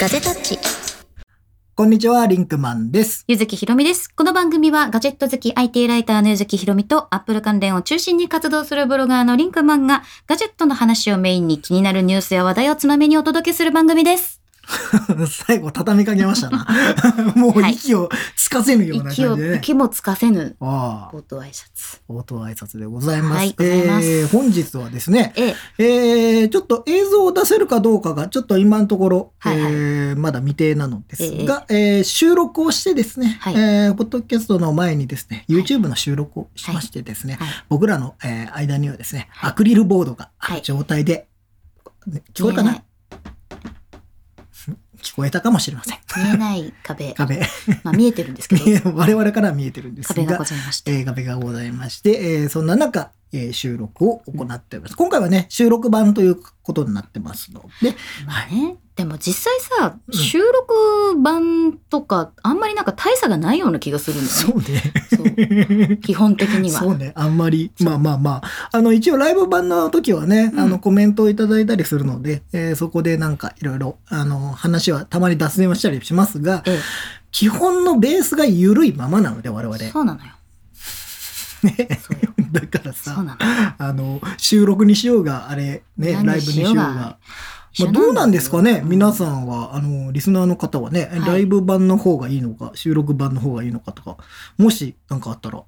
ガジェタッチ。こんにちは、リンクマンです。ゆずきひろみです。この番組はガジェット好き IT ライターのゆずきひろみとアップル関連を中心に活動するブロガーのリンクマンがガジェットの話をメインに気になるニュースや話題をつまみにお届けする番組です。最後、畳みかけましたな。もう息をつかせぬような感じでね。息もつかせぬああ、冒頭挨拶。冒頭挨拶でございます。はいえー本日はですね、ええ、えーちょっと映像を出せるかどうかが、ちょっと今のところ、はいはい。えーまだ未定なのですが、えー収録をしてですね、はい。えーポッドキャストの前にですね、YouTube の収録をしましてですね、はい。僕らの、えー間にはですね、はい。アクリルボードが状態で、ね聞こえるかな？見聞こえたかもしれません。見えない壁。壁。まあ見えてるんですけど、我々からは見えてるんです壁ががご、ざいまして。えー壁がございまして、えーそんな中、えー収録を行っております。今回はね、収録版ということになってますので、まあね。でも実際さ、うん収録版とか、あんまりなんか大差がないような気がするんだよね。そうね。基本的には。そうね。あんまり、まあまあまあ、あの、一応ライブ版の時はね、うんあの、コメントをいただいたりするので、えーそこでなんかいろいろ、あの、話はたまに脱線はしたりしますが、え基本のベースが緩いままなので、我々。え、そうなのよ。ねそうよ。だからさ、そうなの。あの、収録にしようが、あれ、ね、何ライブにしようが。まあ、どうなんですかね皆さんは、あの、リスナーの方はね、はい。ライブ版の方がいいのか、収録版の方がいいのかとか、もしなんかあったら、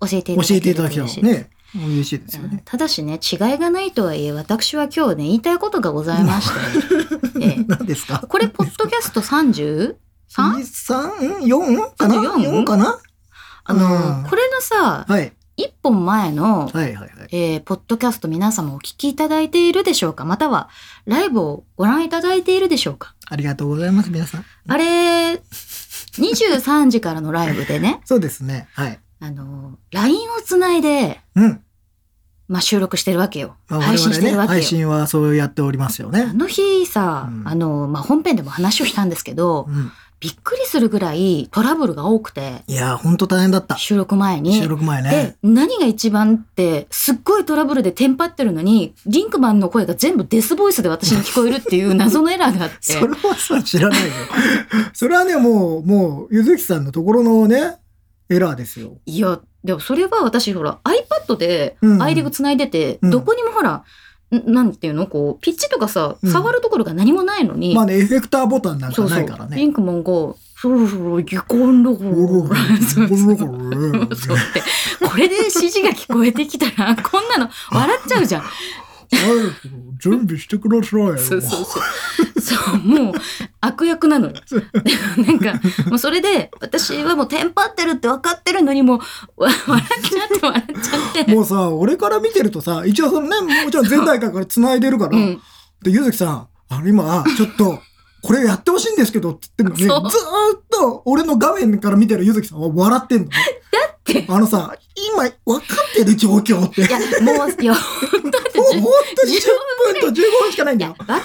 教えてい教ただけるとえていただけた嬉しいらね、嬉しいですようん。ね。ただしね、違いがないとはいえ、私は今日ね、言いたいことがございまして、ええ。何ですか？これ、ポッドキャスト 33? 3、4かな？34 ?4 かな？あの、うん。これのさ、はい。一本前の、はいはいはい。えーポッドキャスト皆様お聞きいただいているでしょうか？または、ライブをご覧いただいているでしょうか？ありがとうございます、皆さん。あれ、23時からのライブでね、そうですね。はい。あの、LINE をつないで、うん。まあ、収録してるわけよ。まあ、配信してるわけよ。配信はそうやっておりますよあね。の日さ、うんあの、まあ、本編でも話をしたんですけど、うん。びっくりするぐらいトラブルが多くて、いやー、ほんと大変だった。収録前に。収録前ねで。、何が一番って、すっごいトラブルでテンパってるのに、リンクマンの声が全部デスボイスで私に聞こえるっていう謎のエラーがあって。それはさ、知らないよ。それはね、もう、もう、ゆずきさんのところのね、エラーですよ。いや、でもそれは私ほら iPad でうんアイリグ繋いでて、うんどこにもほら、んなんていうの？こう、ピッチとかさ、うん触るところが何もないのに、まあね、エフェクターボタンなんかないからね。リンクマンが、そろそろギコンロゴおろそうそうそうって、これで指示が聞こえてきたら、こんなの笑っちゃうじゃん。準備してくださいよ。そうそうそう。そう、もう悪役なのよ。なんか、もうそれで、私はもうテンパってるって分かってるのにもう、わ笑っちゃって笑っちゃって。もうさ、俺から見てるとさ、一応そのね、もちろん全体会から繋いでるから、うん。で、ゆずきさん、あの今、ちょっと、これやってほしいんですけどって言ってるのに、ずそうーっと俺の画面から見てるゆずきさんは笑ってんの。だってあのさ、今、分かってる状況って。いや、もう、いや、本当だってもう本当に10分と15分しかないんだよ。分。かっ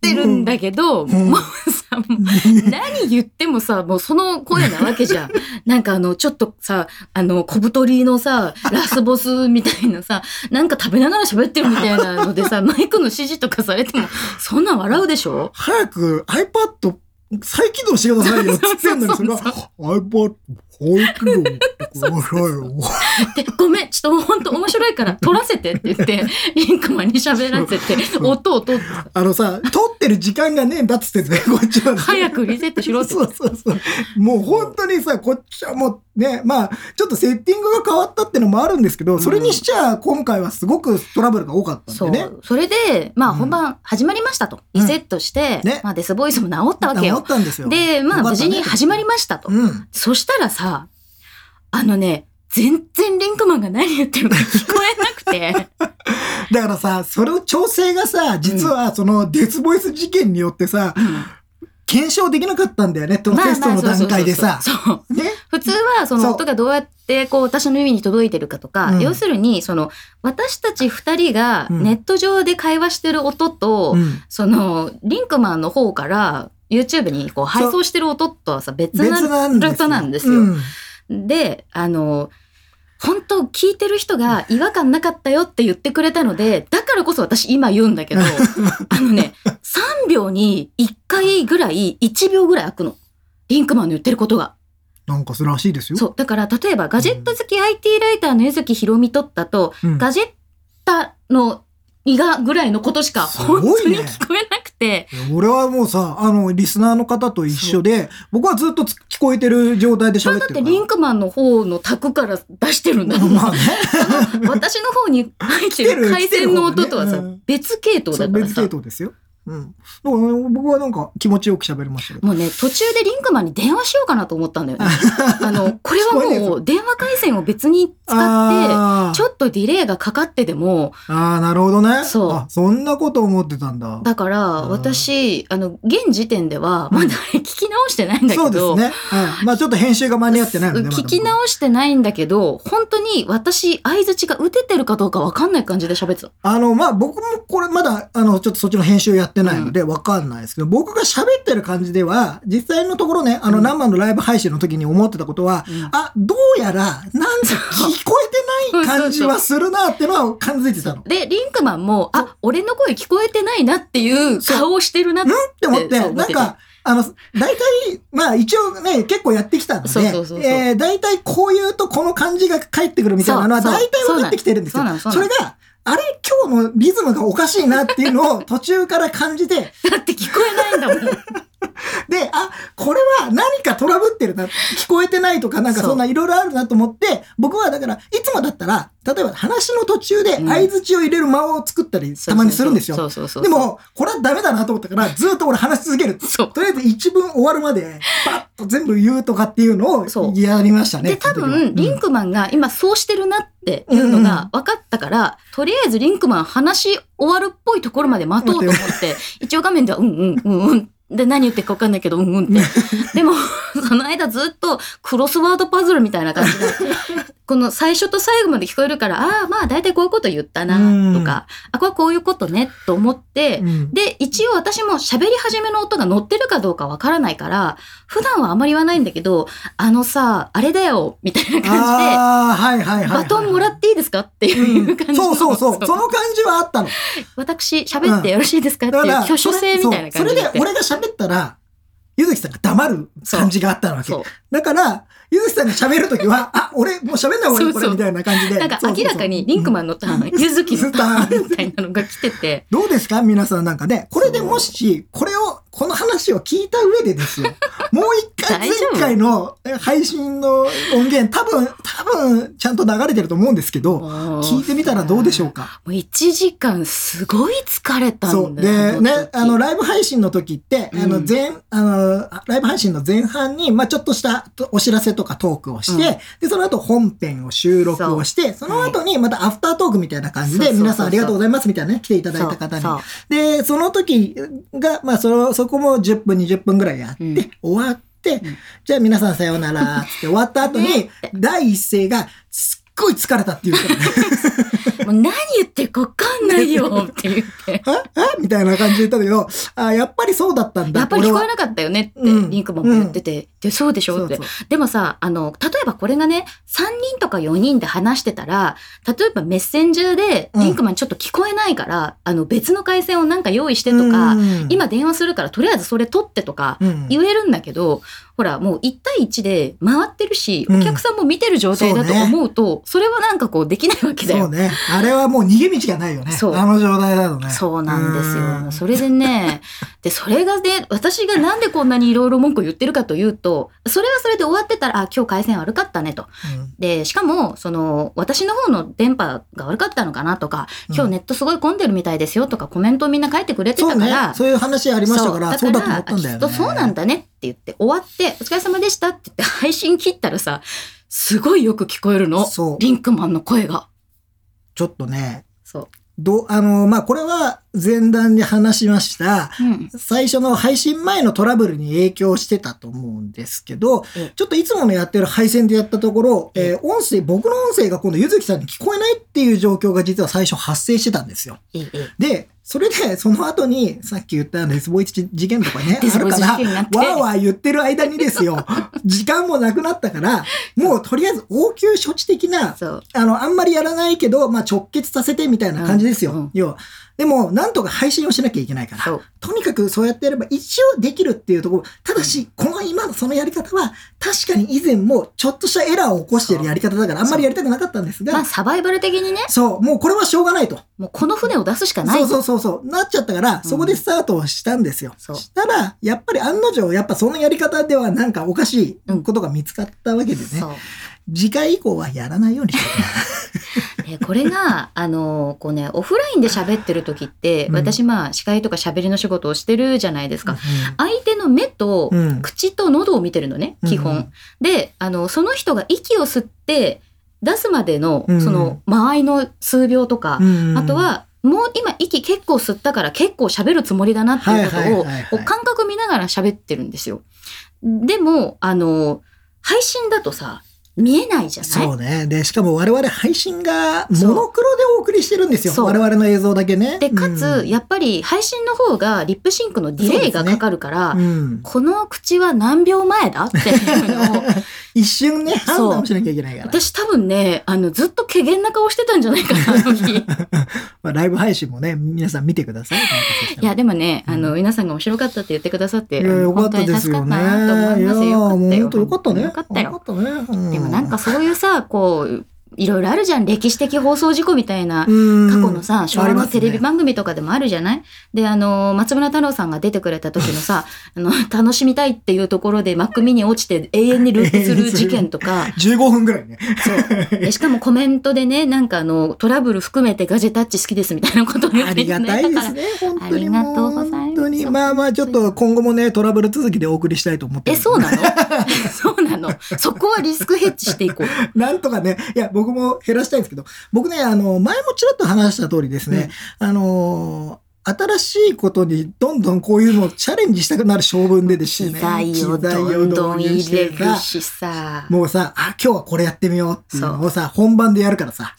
てるんだけど、ん。もうさ、もう何言ってもさ、もうその声なわけじゃん。なんかあの、ちょっとさ、あの、小太りのさ、ラスボスみたいなさ、なんか食べながら喋ってるみたいなのでさ、マイクの指示とかされても、そんなん笑うでしょ？早く iPad 再起動してくださいよって言ってんのに、それが iPad 再起動してくださいよ。で、ごめん、ちょっと本当面白いから撮らせてって言って、リンクマンに喋らせて、音を取って、あのさ、撮ってる時間がねえんだっつってんだよ、こっちは。早くリセットしろって。そうそうそう。もう本当にさ、こっちはもうね、まあ、ちょっとセッティングが変わったってのもあるんですけど、それにしちゃ今回はすごくトラブルが多かったんそでね。う。それで、まあうん本番始まりましたと。リセットして、ねまあデスボイスも治ったわけ治よ。ったんですよ。で、まあ無事に始まりましたと。うん。そしたらさ、あのね、全然リンクマンが何言ってるか聞こえなくて、だからさ、それを調整がさ、実はそのデスボイス事件によってさ、検証できなかったんだよね、テストの段階でさ。普通はその音がどうやってこう私の耳に届いてるかとか、うん。要するにその私たち二人がうん。ネット上で会話してる音と、うん。そのリンクマンの方から YouTube にこう配送してる音とはさ別な別なんですよ。音なんですよ。うんで、あの、本当聞いてる人が違和感なかったよって言ってくれたので、だからこそ私今言うんだけど、あのね、3秒に1回ぐらい、1秒ぐらい空くの。リンクマンの言ってることが。なんかそれらしいですよ。そう。だから、例えば、ガジェット好き IT ライターの柚木ひろみとったと、うんガジェッタの伊賀ぐらいのことしか本当に聞こえなくて、俺はもうさ、あの、リスナーの方と一緒で、僕はずっとつ聞こえてる状態でそれ喋ってるから。だってリンクマンの方の卓から出してるんだもん。まあね。私の方に入ってる回線の音とはさ、ねうん別系統だからさ。別系統ですよ。うん。だからね僕はなんか気持ちよく喋りました。もうね、途中でリンクマンに電話しようかなと思ったんだよね。あの、これはもう電話回線を別に使って、ちょっとディレイがかかってでも、あー、なるほどね。そうあ、そんなこと思ってたんだ。だからうん私、あの、現時点では、まだ聞き直してないんだけそど、うですね。はい。まあちょっと編集が間に合ってないので、聞き直してないんだけど、本当に私、相づちが打ててるかどうかわかんない感じで喋ってた。あの、まあ、僕もこれまだ、あの、ちょっとそっちの編集やってないので、わかんないですけど、僕が喋ってる感じでは、実際のところね、あの、うん。生のライブ配信の時に思ってたことは、うん。あ、どうやら、なんか聞こえてない感じはするなってのは感づいてたの。で、リンクマンも、あ、俺の声聞こえてないなっていう顔をしてるなって。って思って、思ってて。なんか、あの、大体、まあ一応ね、結構やってきたので、そうそうそうそう。えー大体こう言うとこの感じが返ってくるみたいなのは大体分かってきてるんですよ。それが、あれ？今日のリズムがおかしいなっていうのを途中から感じて、だって聞こえないんだもん。で、あ、これは何かトラブってるな、聞こえてないとか、なんかそんないろいろあるなと思って、僕はだから、いつもだったら、例えば話の途中でうん相槌を入れる間を作ったり、たまにするんですよ。で、も、これはダメだなと思ったから、ずっと俺話し続ける。とりあえず一文終わるまで、パッと全部言うとかっていうのをやりましたね。で、多分、リンクマンが今そうしてるなっていうのが分かったから、とりあえずリンクマン話終わるっぽいところまで待とうと思って、一応画面では、うんうんうんうん。で、何言ってるか分かんないけど、うんうんって。でも、その間ずっとクロスワードパズルみたいな感じで、この最初と最後まで聞こえるから、ああ、まあ大体こういうこと言ったな、とか、あ、これこういうことね、と思って、うん。で、一応私も喋り始めの音が乗ってるかどうかわからないから、普段はあまり言わないんだけど、あのさ、あれだよ、みたいな感じで、ああ、はいはいはいはい。バトンもらっていいですかっていう感じの、そうそうそう。その感じはあったの。私、喋ってよろしいですかっていう挙手制みたいな感じそう。それで俺が喋ったら、ゆずきさんが黙る感じがあったわけ。だから、ゆずきさんが喋るときは、あ、俺もう喋んない方がいいこれみたいな感じで。なんか明らかにリンクマンのターン、ゆずきのターンみたいなのが来てて、どうですか？皆さんなんかね、これでもし、これを、この話を聞いた上でですよ。もう一回、前回のえ配信の音源、多分、多分、ちゃんと流れてると思うんですけど、聞いてみたらどうでしょうか？もう1時間すごい疲れたんだよ。そう。で、ね、あの、ライブ配信の時って、うん。あの、前、あの、ライブ配信の前半に、まあちょっとしたとお知らせとかトークをして、うん。で、その後本編を収録をして、その後にまたアフタートークみたいな感じで、皆さんありがとうございますみたいなね、来ていただいた方に。で、その時が、まあその、そこも10分、20分ぐらいやって、うん。終わって、ん。じゃあ皆さんさようなら、つって終わった後に、ね。第一声が、ごい疲れたっていうか。らね。もう何言ってるか分かんないよ って言って。ああみたいな感じで言ったんだけど、あやっぱりそうだったんだ。やっぱり聞こえなかったよねって、うん。リンクマンも言ってて、で、そうでしょ？って。でもさ、あの、例えばこれがね、3人とか4人で話してたら、例えばメッセンジャーで、うん。リンクマンちょっと聞こえないから、あの、別の回線をなんか用意してとか、うん。今電話するからとりあえずそれ取ってとか、うん。言えるんだけど、ほら、もう1対1で回ってるし、うんお客さんも見てる状態だと思うと、それはなんかこうできないわけだよ。そうね。あれはもう逃げ道がないよね。そうあの状態だとね。そうなんですうんよ。それでね、で、それがね、私がなんでこんなにいろいろ文句を言ってるかというと、それはそれで終わってたら、あ、今日回線悪かったねと。うんで、しかも、その、私の方の電波が悪かったのかなとか、今日ネットすごい混んでるみたいですよとか、コメントをみんな書いてくれてたから、。そういう話ありましたから、そうだと思ったんだよね。きっとそうなんだね言って、終わって、お疲れ様でしたって言って配信切ったらさ、すごいよく聞こえるの。そうリンクマンの声が。ちょっとね、そう。どう、あの、まあ、これは前段で話しました。うん。最初の配信前のトラブルに影響してたと思うんですけどええ、ちょっといつものやってる配線でやったところ、えー音声、僕の音声が今度ゆずきさんに聞こえないっていう状況が実は最初発生してたんですよ。で、それで、その後に、さっき言ったデスボイス事件とかね、あるから、わーわー言ってる間にですよ、時間もなくなったから、もうとりあえず応急処置的な。あの、あんまりやらないけど、まあ直結させてみたいな感じですよ。うんうん要は、でも、なんとか配信をしなきゃいけないから。とにかくそうやってやれば一応できるっていうところ。ただし、この今のそのやり方は、確かに以前もちょっとしたエラーを起こしてるやり方だから、あんまりやりたくなかったんですがまあ、、サバイバル的にね、そう、もうこれはしょうがないと。もうこの船を出すしかない。そうそうそうそう。なっちゃったから、そこでスタートをしたんですよ。そうしたら、やっぱり案の定、やっぱそのやり方ではなんかおかしいことが見つかったわけでね。そう。次回以降はやらないようにして でこれが、あの、こうね、オフラインで喋ってる時って、うん。私まあ、司会とか喋りの仕事をしてるじゃないですか。く相手の目とうん。うん口と喉を見てるのね、基本。うん。で、あの、その人が息を吸って出すまでのう、ん。その、間合いの数秒とか、うんあと、は、もう今息結構吸ったから結構喋るつもりだなっていうことを感覚見ながら喋ってるんですよ。でも、あの、配信だとさ、見えないじゃない？そうね。で、しかも我々配信がモノクロでお送りしてるんですよ。我々の映像だけね。で、かつ、うんやっぱり配信の方がリップシンクのディレイがかかるから、うんこの口は何秒前だ？っていうのを、一瞬ね、そう判断をしなきゃいけないから。私多分ね、あの、ずっと怪訝な顔してたんじゃないかな、あの日。まあ、ライブ配信もね、皆さん見てください。いや、でもね、うんあの、皆さんが面白かったって言ってくださって、いや、よかったですよね。助かったなと思いますよ。いや、もうよ本当よかったね。よかったよ。よかったね。もなんかそういうさ、こう、いろいろあるじゃん。歴史的放送事故みたいな。うん過去のさ、昭和のテレビ番組とかでもあるじゃない？で、あの、松村太郎さんが出てくれた時のさ、あの、楽しみたいっていうところでマックミニ落ちて永遠にループする事件とか、15分ぐらいね。そう。でしかもコメントでね、なんかあの、トラブル含めてガジェタッチ好きですみたいなことを言ってありがたいですね。本当にありがとうございます本当に。まあまあ、ちょっと今後もね、トラブル続きでお送りしたいと思ってえ、るそうなの？そうなの？そこはリスクヘッジしていこう。なんとかね、いや、僕も減らしたいんですけど、僕ね、あの、前もちらっと話した通りですね、あの、新しいことにどんどんこういうのをチャレンジしたくなる性分でです機ね。材をどんどん入れるしさ。もうさ、あ、今日はこれやってみようっていうのそをさ、本番でやるからさ。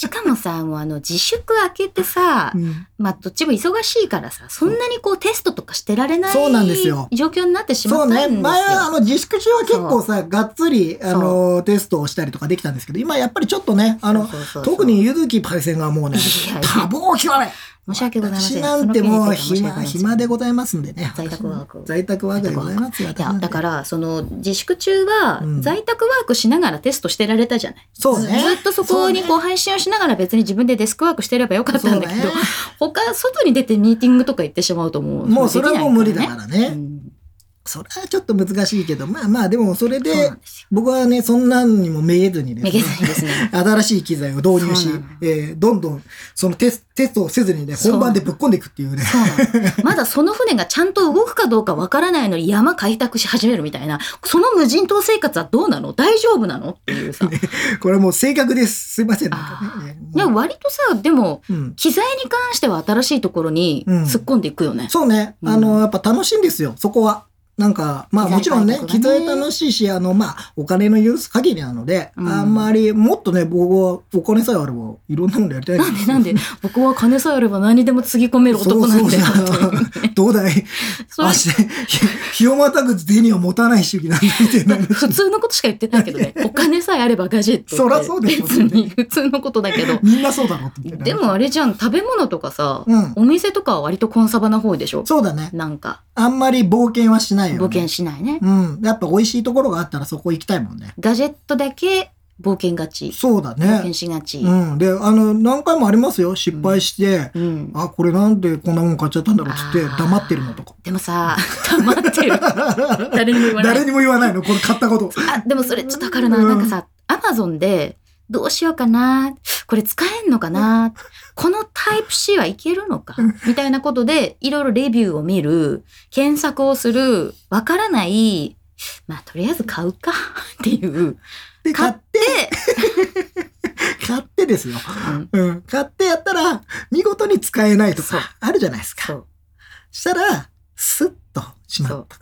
でしかもさ、もうあの、自粛開けてさ、うん。まあ、どっちも忙しいからさ、そんなにこうテストとかしてられないそうなんですよ。状況になってしまそうね。ったんですよ。前はあの自粛中は結構さ、がっつり、あの、テストをしたりとかできたんですけど、今やっぱりちょっとね、あの、そうそうそうそう。特にゆずきパイセンがもうね多忙極め申し訳ございません。私なんてもう暇、暇でございますんでね。在宅ワーク在宅ワークでございますよ。いや、だから、その、自粛中はうん、在宅ワークしながらテストしてられたじゃない。そうねずずっとそこにこう配信をしながら別に自分でデスクワークしてればよかったんだけど、他、外に出てミーティングとか行ってしまうともう、もうそれはもう無理だからね。うんそれはちょっと難しいけど、まあまあ、でもそれで。僕はね、そんなんにもめげずにですねすね。新しい機材を導入しえーどんどんそのテステストをせずにね、本番でぶっ込んでいくっていうね。そう。まだその船がちゃんと動くかどうかわからないのに山開拓し始めるみたいな、その無人島生活はどうなの？大丈夫なの？っていうさ。これはもう正確です。すいません。なんかあねいや、割とさ、でも、うん。機材に関しては新しいところにうん突っ込んでいくよね。そうね。うんあの、やっぱ楽しいんですよ、そこは。なんか、まあもちろんね、機材楽しいし、あの、まあ、お金の許す限りなので、うん。あんまり、もっとね、僕はお金さえあれば、いろんなものやりたいなんでなんで？僕は金さえあれば何にでもつぎ込める男なんだどうだい？それ。足、日をまたぐ銭は持たない主義なんだみたいな。普通のことしか言ってないけどね。お金さえあればガジェット。そらそうですよ別に普通のことだけど。みんなそうだろうってでもあれじゃん、食べ物とかさ、うん。お店とかは割とコンサバな方でしょ？そうだね。なんか、あんまり冒険はしないよ、ね。冒険しないね。うん。やっぱ美味しいところがあったらそこ行きたいもんね。ガジェットだけ冒険がち。そうだ冒険ね。しがち。うん。で、あの、何回もありますよ。失敗して、うん。あ、これなんでこんなもん買っちゃったんだろうっつって黙ってるのとか。でもさ、黙ってる。誰にも言わない誰。にも言わないのこれ買ったこと。あ、でもそれちょっとわかるな。うんなんかさ、アマゾンで、どうしようかな。これ使えんのかな。このタイプ C はいけるのか？みたいなことで、いろいろレビューを見る、検索をする、わからない、まあ、とりあえず買うか っていう。で、買買っって、て、買ってですよ。うんうん。買ってやったら、見事に使えないとか、あるじゃないですか。そう。したら、スッとしまそった。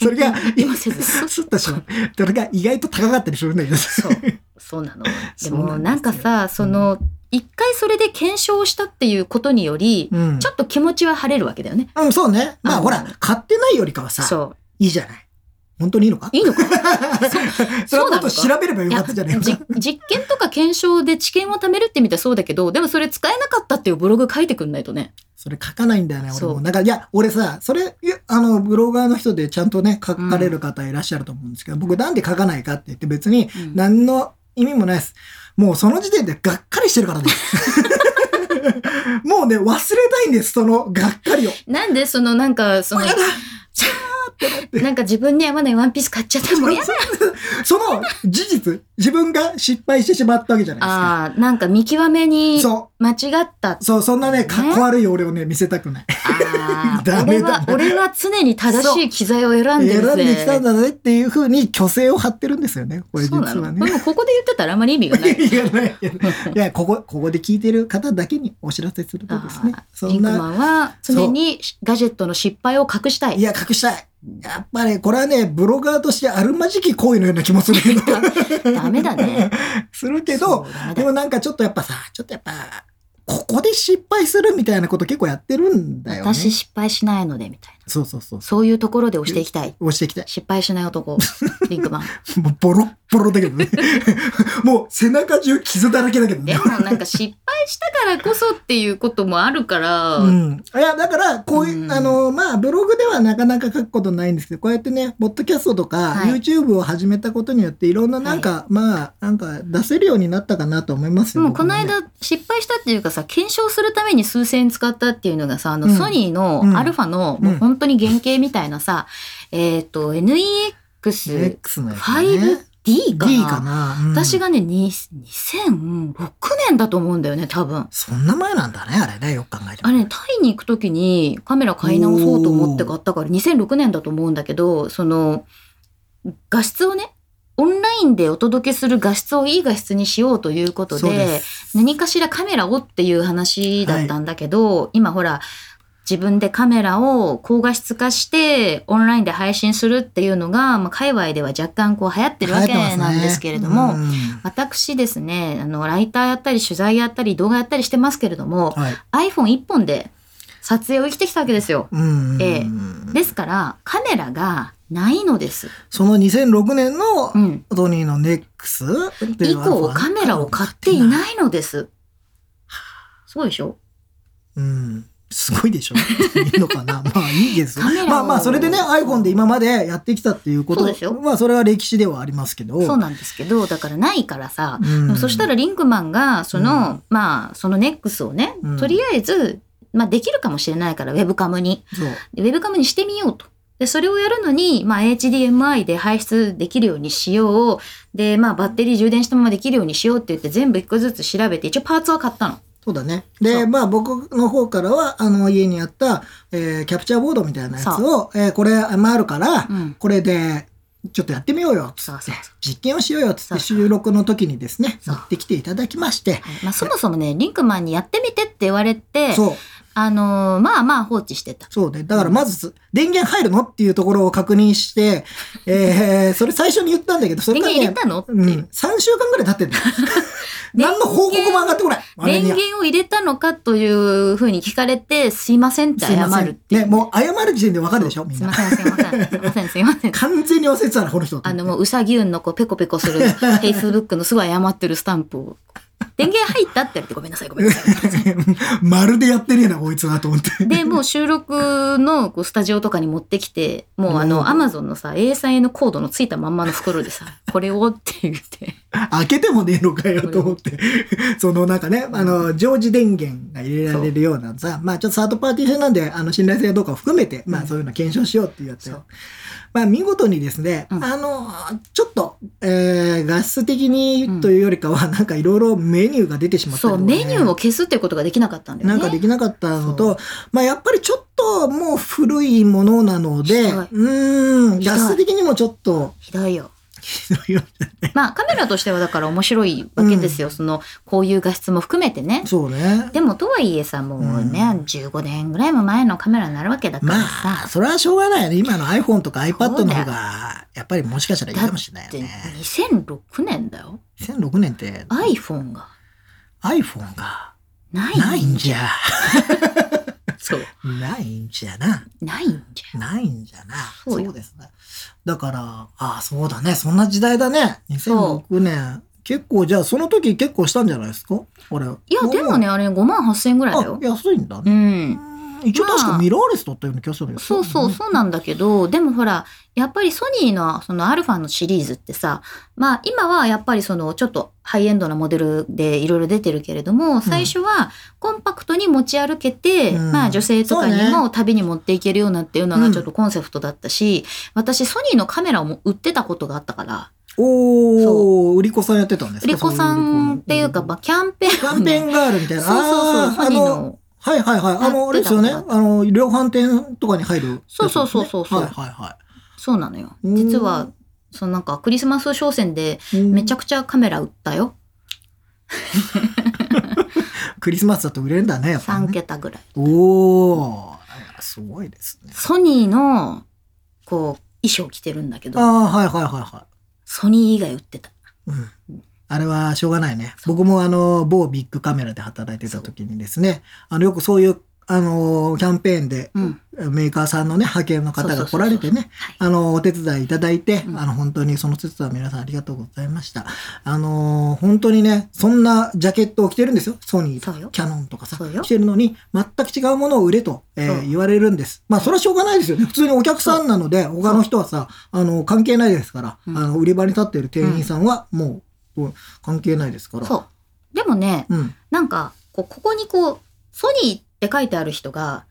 そ れが、今せず、スッとしまう。それが意外と高かったりするんだけど。そう。そうなの。でも、なんかさ、その、一回それで検証したっていうことにより、うん。ちょっと気持ちは晴れるわけだよね。うん、そうね。まあほら、買ってないよりかはさ、そいいじゃない。本当にいいのか？いいのか？それはもっと調べればよかったじゃないじか。実験とか検証で知見を貯めるってみたらそうだけど、でもそれ使えなかったっていうブログ書いてくんないとね。それ書かないんだよね、俺も。そうなんか、いや、俺さ、それ、あの、ブロガーの人でちゃんとね、書かれる方いらっしゃると思うんですけど、僕なんで書かないかって言って別にうん何の意味もないです。もうその時点でがっかりしてるからね。もうね、忘れたいんです、そのがっかりを。なんでそのなんか、そのなんか自分に合わないワンピース買っちゃったもんやだ その事実、自分が失敗してしまったわけじゃないですか。ああ、なんか見極めにそ間違った。う。そう、そんなね、かっこ悪い俺をね、見せたくない。ダメだ俺は、俺は常に正しい機材を選んでるぜ。選んできたんだねっていうふうに虚勢を張ってるんですよね。これ実。はね。これもここで言ってたらあんまり意味がない。いやないいやここ、ここで聞いてる方だけにお知らせするとですねあ。そんな、リンクマンは常にガジェットの失敗を隠したい。いや、隠したい。やっぱり、これはね、ブロガーとしてあるまじき行為のような気もするけど。ダメだね。するけそどでもなんかちょっとやっぱさ、ちょっとやっぱ、ここで失敗するみたいなこと結構やってるんだよね。私失敗しないので、みたいな。そうそうそう。そういうところで押していきたい。押していきたい。失敗しない男。リンクマン。もうボロッボロだけどね。もう背中中傷だらけだけどねで。もなんか失敗したからこそっていうこともあるから、うん。いや、だから、こういう、うんあの、まあ、ブログではなかなか書くことないんですけど、こうやってね、ポッドキャストとか、はい YouTube を始めたことによって、いろんななんか、まあ、なんか出せるようになったかなと思いますよ。もうこの間失敗したっていうかさ、検証するために数千円使ったっていうのがさ、あの、うんソニーのうんアルファの、うんもう本当に原型みたいなさ、えっ、と、NEX5D X のやつね。かな？D かな？うん私がね、に2006年だと思うんだよね、多分。そんな前なんだね、あれね、よく考えても。あれね、タイに行くときにカメラ買い直そうと思って買ったから、2006年だと思うんだけど、その、画質をね、オンラインでお届けする画質をいい画質にしようということで、です何かしらカメラをっていう話だったんだけど、今ほら、自分でカメラを高画質化してオンラインで配信するっていうのが、まあ、界隈では若干こう流行ってるわけなんですけれども、流行ってますね私ですね、あの、ライターやったり取材やったり動画やったりしてますけれどもう、んはい。iPhone 一本で撮影を生きてきたわけですよ。うん。えですから、カメラがないのです。その2006年のうん。ソニーの NEX うアルファ降、カメラを買っていないのです。すごいでしょ？うん。すごいでしょ。いいのかな。まあいいです。まあまあ、それでね、iPhone で今までやってきたっていうこと。そうまあ、それは歴史ではありますけど。そうなんですけど、だからないからさ、うん。そしたらリンクマンが、その、うん。まあ、そのネックスをね、うん。とりあえず、まあ、できるかもしれないから、ウェブカムに。ウェブカムにしてみようと。で、それをやるのに、まあ、HDMI で排出できるようにしよう。で、まあ、バッテリー充電したままできるようにしようって言って、全部一個ずつ調べて、一応パーツは買ったの。そうだね。で、まあ僕の方からは、あの、家にあった、えーキャプチャーボードみたいなやつを、えーこれ余るから、うん。これで、ちょっとやってみようよ。そうそうそう。実験をしようよっつって収録の時にですね、持ってきていただきまして、はいまあ、そもそもね、リンクマンにやってみてって言われて、そう、あのーまあまあ放置してた。そうね。だからまず、電源入るのっていうところを確認して、えーそれ最初に言ったんだけど、それ電からね、源入れたのって、うん、3週間ぐらい経ってんだよ。何の報告も上がってこない。電源を入れたのかというふうに聞かれて、すいませんって謝るっていう。ね、もう謝る時点でわかるでしょみんな。すいません、すいません、すいません、すいません。完全に忘れてたな、この人。あの、もう、うさぎ運のこう、ペコペコする、Facebook のすごい謝ってるスタンプを。電源入ったって言われて、ごめんなさい、ごめんなさい。まるでやってねえな、こいつなと思って。で、もう収録のこうスタジオとかに持ってきて、もうあうんの、アマゾンのさ、A3A のコードのついたまんまの袋でさ、これをって言って。開けてもねえのかよと思って。そのなんかね、あの、常時電源が入れられるようなさ、まあちょっとサードパーティー製なんで、あの、信頼性どうかを含めて、まあそういうの検証しようっていうやつよ。まあ見事にですね、うん。あの、ちょっと、えー、画質的にというよりかは、なんかいろいろメニューが出てしまったりそう、メニューを消すっていうことができなかったんだよね。なんかできなかったのそと、まあやっぱりちょっともう古いものなので、うーん、画質的にもちょっと、ひどいよ。まあカメラとしてはだから面白いわけですよ。その、こういう画質も含めてね。そうね。でもとはいえさ、もうね、うん15年ぐらいも前のカメラになるわけだからまさ。あ、それはしょうがないよね。今の iPhone とか iPad の方が、やっぱりもしかしたらいいかもしれないでよね。2006年だよ。2006年って iPhone が iPhone がないんじゃ。そう。ないんじゃな。ないんじゃん。ないんじゃな。そうよですね。だから、ああ、そうだね。そんな時代だね。2006年。結構、じゃあ、その時結構したんじゃないですか？あれ。いや、でもね、あれ5万8000円ぐらいだよあ、。安いんだうね。ん。一応確かミラーレスだったような気がするんですそうそう、そうなんだけど、でもほら、やっぱりソニーのそのアルファのシリーズってさ、まあ今はやっぱりそのちょっとハイエンドなモデルでいろいろ出てるけれども、最初はコンパクトに持ち歩けて、うん。まあ女性とかにも旅に持っていけるようなっていうのがちょっとコンセプトだったし、私ソニーのカメラをも売ってたことがあったから、おー、売り子さんやってたんですか？売り子さんっていうか、まあキャンペーンキャンペーンガールみたいな。そうそうそう、ソニーの。はいはいはい。あの、あれですよね。あの、量販店とかに入るね、そうそうそうそうそうはいはいはそうなのよ。うん実は、そのなんかクリスマス商戦でめちゃくちゃカメラ売ったよ。クリスマスだと売れるんだね、やっぱり3ね。桁ぐらい。おー、すごいですね。ソニーの、こう、衣装着てるんだけど、ああ、はいはいはいはソニー以外売ってた。い。うん。あれはしょうがないね。僕もあの、某ビッグカメラで働いてた時にですね、あの、よくそういう、あの、キャンペーンで、うん。メーカーさんのね、派遣の方が来られてね、はい。あの、お手伝いいただいて、うんあの、本当にその説は皆さんありがとうございました。あのー本当にね、そんなジャケットを着てるんですよ。ソニーとか、キャノンとかさ着てるのに、全く違うものを売れと、えー言われるんです。まあ、それはしょうがないですよね。普通にお客さんなので、他の人はさ、あの、関係ないですから、うんあの、売り場に立っている店員さんは、もう、うん関係ないですから。そう。でもね、うん。なんか、こうここにこう、ソニーって書いてある人が、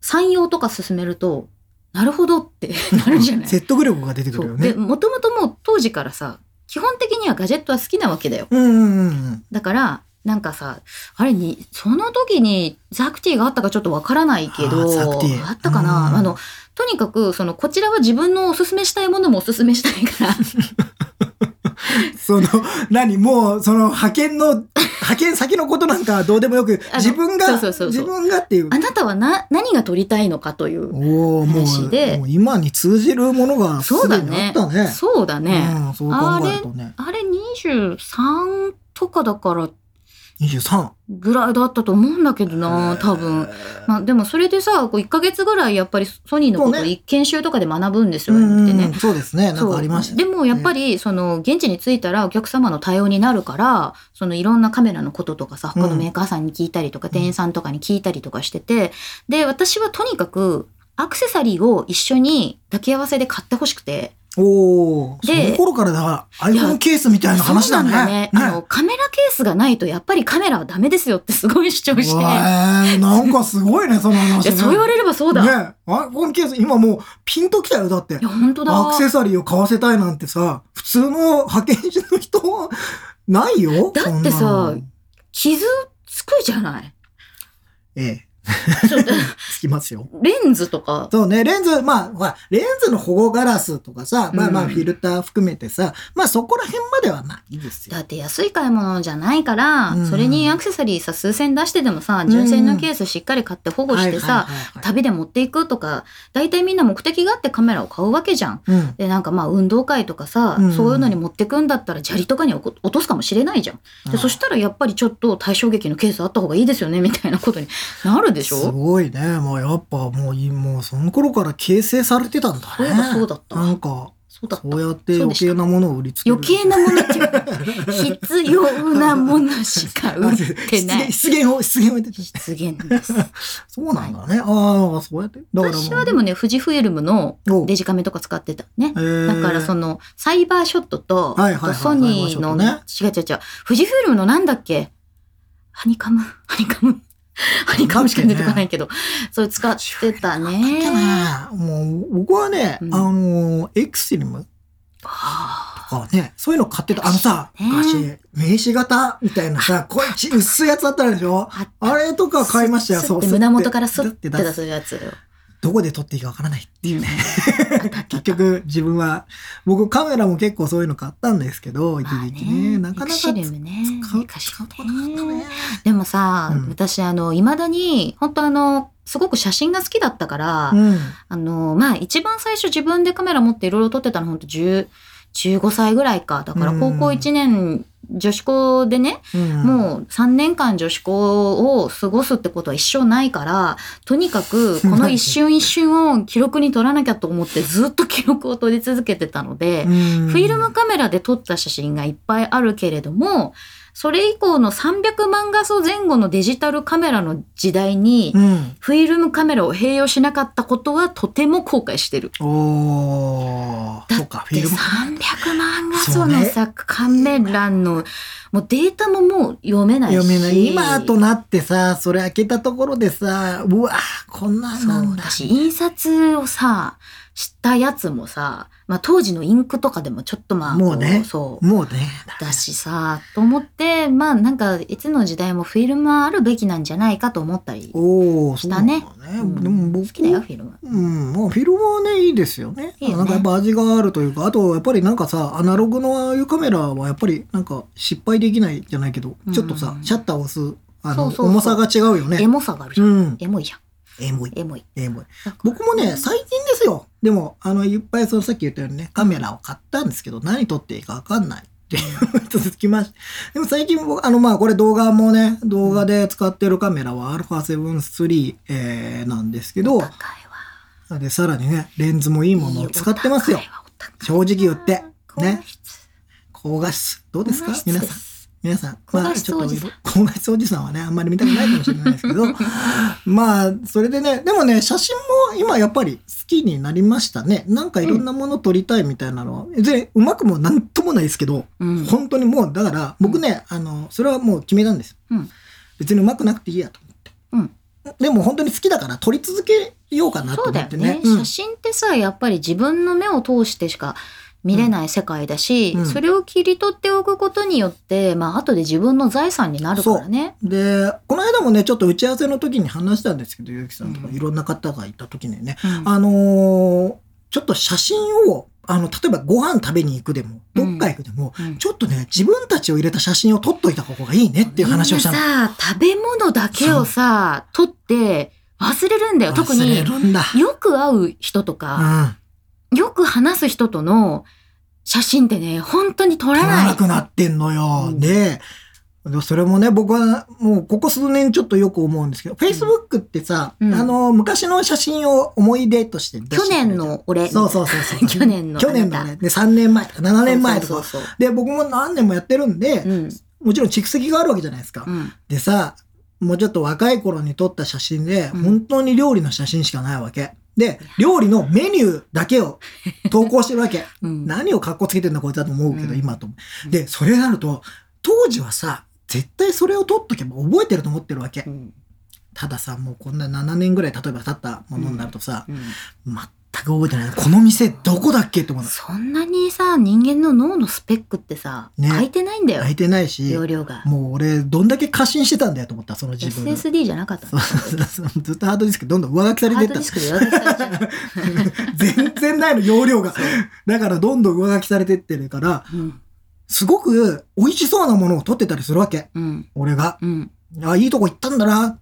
山陽とか進めると、なるほどって なるじゃない説得力が出てく。るよねで、。もともともう当時からさ、基本的にはガジェットは好きなわけだよ。うんうんうんうん。だから、なんかさ、あれに、その時にザクティがあったかちょっとわからないけど、あーザクティあったかな、うんあの、とにかく、その、こちらは自分のおすすめしたいものもおすすめしたいから、その、何もう、その、派遣の、派遣先のことなんかどうでもよく、自分が、そうそうそうそう自分がっていうあ。なたはな、何が撮りたいのかという。話でう、もう今に通じるものがすそうだねったね。。そうだね。うん、そう考えるとね。あれ23とかだから23。ぐらいだったと思うんだけどな、多分。まあでもそれでさ、こう1ヶ月ぐらいやっぱりソニーのことを研修とかで学ぶんですよ、うんうん。ってね。そうですね。なんかありましたね。でもやっぱりその現地に着いたらお客様の対応になるからそのいろんなカメラのこととかさ他のメーカーさんに聞いたりとか、店員さんとかに聞いたりとかしててで私はとにかくアクセサリーを一緒に抱き合わせで買ってほしくておおそでの頃からだ、iPhone ケースみたいな話だね。そうなんだねあのカメラケースがないとやっぱりカメラはダメですよってすごい主張して。うわーなんかすごいね、その話、ね。そう言われればそうだ。いね iPhone ケース、今もうピンときたよ、だって。や本当だ。アクセサリーを買わせたいなんてさ、普通の派遣人の人はないよ。だってさ傷つくじゃない？ええ。ちょっと つきますよ。レンズとか。そうね、レンズ、まあ、ほらレンズの保護ガラスとかさ、まあまあうんフィルター含めてさ、まあそこら辺まではまあいいですよ。だって安い買い物じゃないから、うんそれにアクセサリーさ数千出してでもさ純正のケースしっかり買って保護してさ、旅で持っていくとか大体みんな目的があってカメラを買うわけじゃん。うん。でなんかまあ運動会とかさ、うんそういうのに持ってくんだったら砂利とかに落落とすかもしれないじゃん。でそしたらやっぱりちょっと対衝撃のケースあった方がいいですよねみたいなことになるでしすょごいね。もうやっぱもういい、もうその頃から形成されてたんだね。そういえばそうだったなんか、そうだ。そうやって余計なものを売りつける。余計なものっていうか必要なものしか売ってない。失言を、失言を言ってた。失言です。そうなんだね。ああ、そうやって。私はでもね、富士フイルムのおデジカメとか使ってたね。えーだからそのサイバーショットと、はいはいはいあとソニーの、違う違う違う、富士フイルムのなんだっけ？ハニカム？ハニカム？ハニカムしか出てこないけど、それ使ってたね。なもう、僕はね、うんあの、エクストリムはとかね、そういうの買ってた。あのさ、ね昔、名刺型みたいなさ、こうち薄いやつあったでしょ？ああれとか買いましたよ、そう。胸元からスッて出すやつ。どこで撮っていいかわからないっていうね。結局、自分は、僕カメラも結構そういうの買ったんですけど、一まあ時期ね、なかなか。使う、使うとこなかったね。でもさ、うん私あの、未だに、本当あの、すごく写真が好きだったから、うん。あの、まあ一番最初自分でカメラ持っていろいろ撮ってたの本当10、15歳ぐらいか。だからうん高校1年女子校でね、うん。もう3年間女子校を過ごすってことは一生ないから、とにかくこの一瞬一瞬を記録に撮らなきゃと思ってずっと記録を撮り続けてたので、うん。フィルムカメラで撮った写真がいっぱいあるけれども、それ以降の300万画素前後のデジタルカメラの時代に、うん。フィルムカメラを併用しなかったことはとても後悔してる。おー。だそうか、フでィルム。300万画素そうねカメラの、もうデータももう読めないし。読めない。今となってさ、それ開けたところでさ、うわ、こんなんそうなんだ。だし、印刷をさ、したやつもさ、まあ当時のインクとかでもちょっとまあ、もうねこそう。もうね。だしさ、と思って、まあなんか、いつの時代もフィルムはあるべきなんじゃないかと思ったり。おー、そうなんだね。うんでも僕好きだよ、フィルム。うん、まあフィルムはね、いいですよね。いいよねなんかやっぱ味があるというか、あとやっぱりなんかさ、アナログのああいうカメラはやっぱりなんか失敗できないじゃないけど、うんちょっとさ、シャッターを押す、あの、そうそうそう重さが違うよね。エモさがあるじゃ。うんん。エモいじゃん。エモい。エモい。エモい。僕もね、最近ですよ。でも、あの、いっぱいそのさっき言ったようにね、カメラを買ったんですけど、何撮っていいかわかんない。っていう人続きまして。でも最近僕、あの、まあ、これ動画もね、動画で使ってるカメラは α7 III、えー、なんですけど。で、さらにね、レンズもいいものを使ってますよ正直言って。ね高画質高画質。どうですか？皆さん。皆さん。まあちょっと高画質おじさんはね、あんまり見たくないかもしれないですけど、まあ、それでね、でもね、写真も今やっぱり好きになりましたね。なんかいろんなもの撮りたいみたいなのは、で、うまくもなんともないですけど、うん。本当にもう、だから、僕ね、あの、それはもう決めたんです。うん別にうまくなくていいやと思って。うんでも本当に好きだから撮り続けようかなと思ってね。。うん写真ってさ、やっぱり自分の目を通してしか見れない世界だし、うんそれを切り取っておくことによって、まあ後で自分の財産になるからね。で、この間もね、ちょっと打ち合わせの時に話したんですけど、ゆうきさんとかうんいろんな方がいた時にね、うんあのーちょっと写真を、あの、例えばご飯食べに行くでも、どっか行くでも、うんちょっとね、自分たちを入れた写真を撮っといた方がいいねっていう話をしたの。さ、食べ物だけをさ、撮って忘れるんだよ。特に。よく会う人とか、よく話す人との写真ってね、本当に撮らない。らなくなってんのよ。うんで、でそれもね、僕はもうここ数年ちょっとよく思うんですけど、Facebook ってさ、うんあの、昔の写真を思い出として出して去年の俺。そうそうそうそう。去年の去年のね、で3年前とか7年前とか。そうそうそうで、僕も何年もやってるんで、うん。もちろん蓄積があるわけじゃないですか。うん。でさ、もうちょっと若い頃に撮った写真で、うん本当に料理の写真しかないわけ。で、料理のメニューだけを投稿してるわけ。うん。何を格好つけてんだこいつだと思うけど、うん今と。で、それになると、当時はさ、絶対それを撮っとけば覚えてると思ってるわけう。ん。たださ、もうこんな7年ぐらい例えば経ったものになるとさ、く覚えてない。この店どこだっけって思うの。そんなにさ、人間の脳のスペックってさ、ね空いてないんだよ空。いてないし、容量が。もう俺、どんだけ過信してたんだよと思った、その自分。SSD じゃなかったずっとハードディスクどんどん上書きされてった。全然ないの、容量が。だからどんどん上書きされてってるから、うん。すごく美味しそうなものを撮ってたりするわけ。うん。俺が。うん。あ、いいとこ行ったんだな。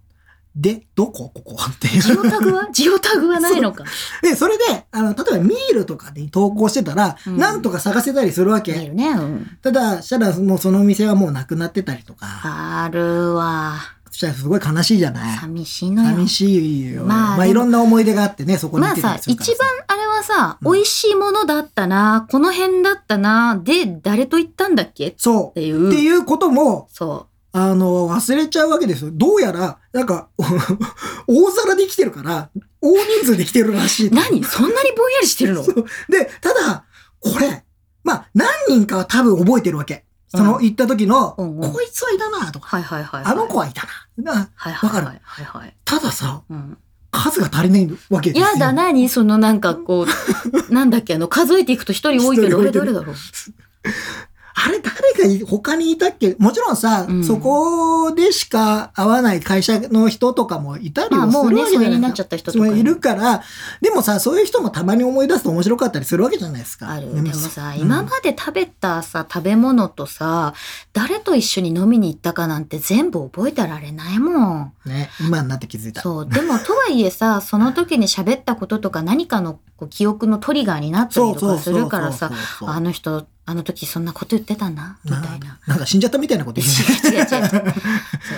で、どこ？ここっていジオう。タグは？ジオタグはないのか。で、それで、あの、例えばミールとかで投稿してたら、うんなんとか探せたりするわ見け。るね。うん。ただ、したらもうそのお店はもうなくなってたりとか、あるわ。そしたらすごい悲しいじゃない。寂しいのよ。寂しいよ。まあまあ、いろんな思い出があってね、そこにまあさ行ってたり、するから一番あれはさ、うん美味しいものだったな、この辺だったな、で、誰と行ったんだっけ？っそう。ていう。っていうことも、そあの、忘れちゃうわけですよ。どうやら、なんか、大皿で来てるから、大人数で来てるらしい。う。何？そんなにぼんやりしてるの？で、ただ、これ、まあ、何人かは多分覚えてるわけ。その、うん行った時の、うんうんこいつはいたな、とか、はいはいはいはい。あの子はいたな。なはいはいはいわかはいはい。たださ、うん。数が足りないわけですよ。やだ、何そのなんかこう、なんだっけ、あの、数えていくと一人多いけど、あれ誰だろう？あれ誰がい他にいたっけ？もちろんさ、うんそこでしか会わない会社の人とかもいたりもうね、るわけじゃない疎遠になっちゃった人とか。いるから、でもさ、そういう人もたまに思い出すと面白かったりするわけじゃないですか。ある。ででもさ、うん今まで食べたさ、食べ物とさ、誰と一緒に飲みに行ったかなんて全部覚えてられないもん。ね、今になって気づいた。そう。でも、とはいえさ、その時に喋ったこととか何かのこう記憶のトリガーになったりとかするからさ、あの人、あの時そんなこと言ってたな、みたいな。なんか死んじゃったみたいなこと言う 違う違う違う。そう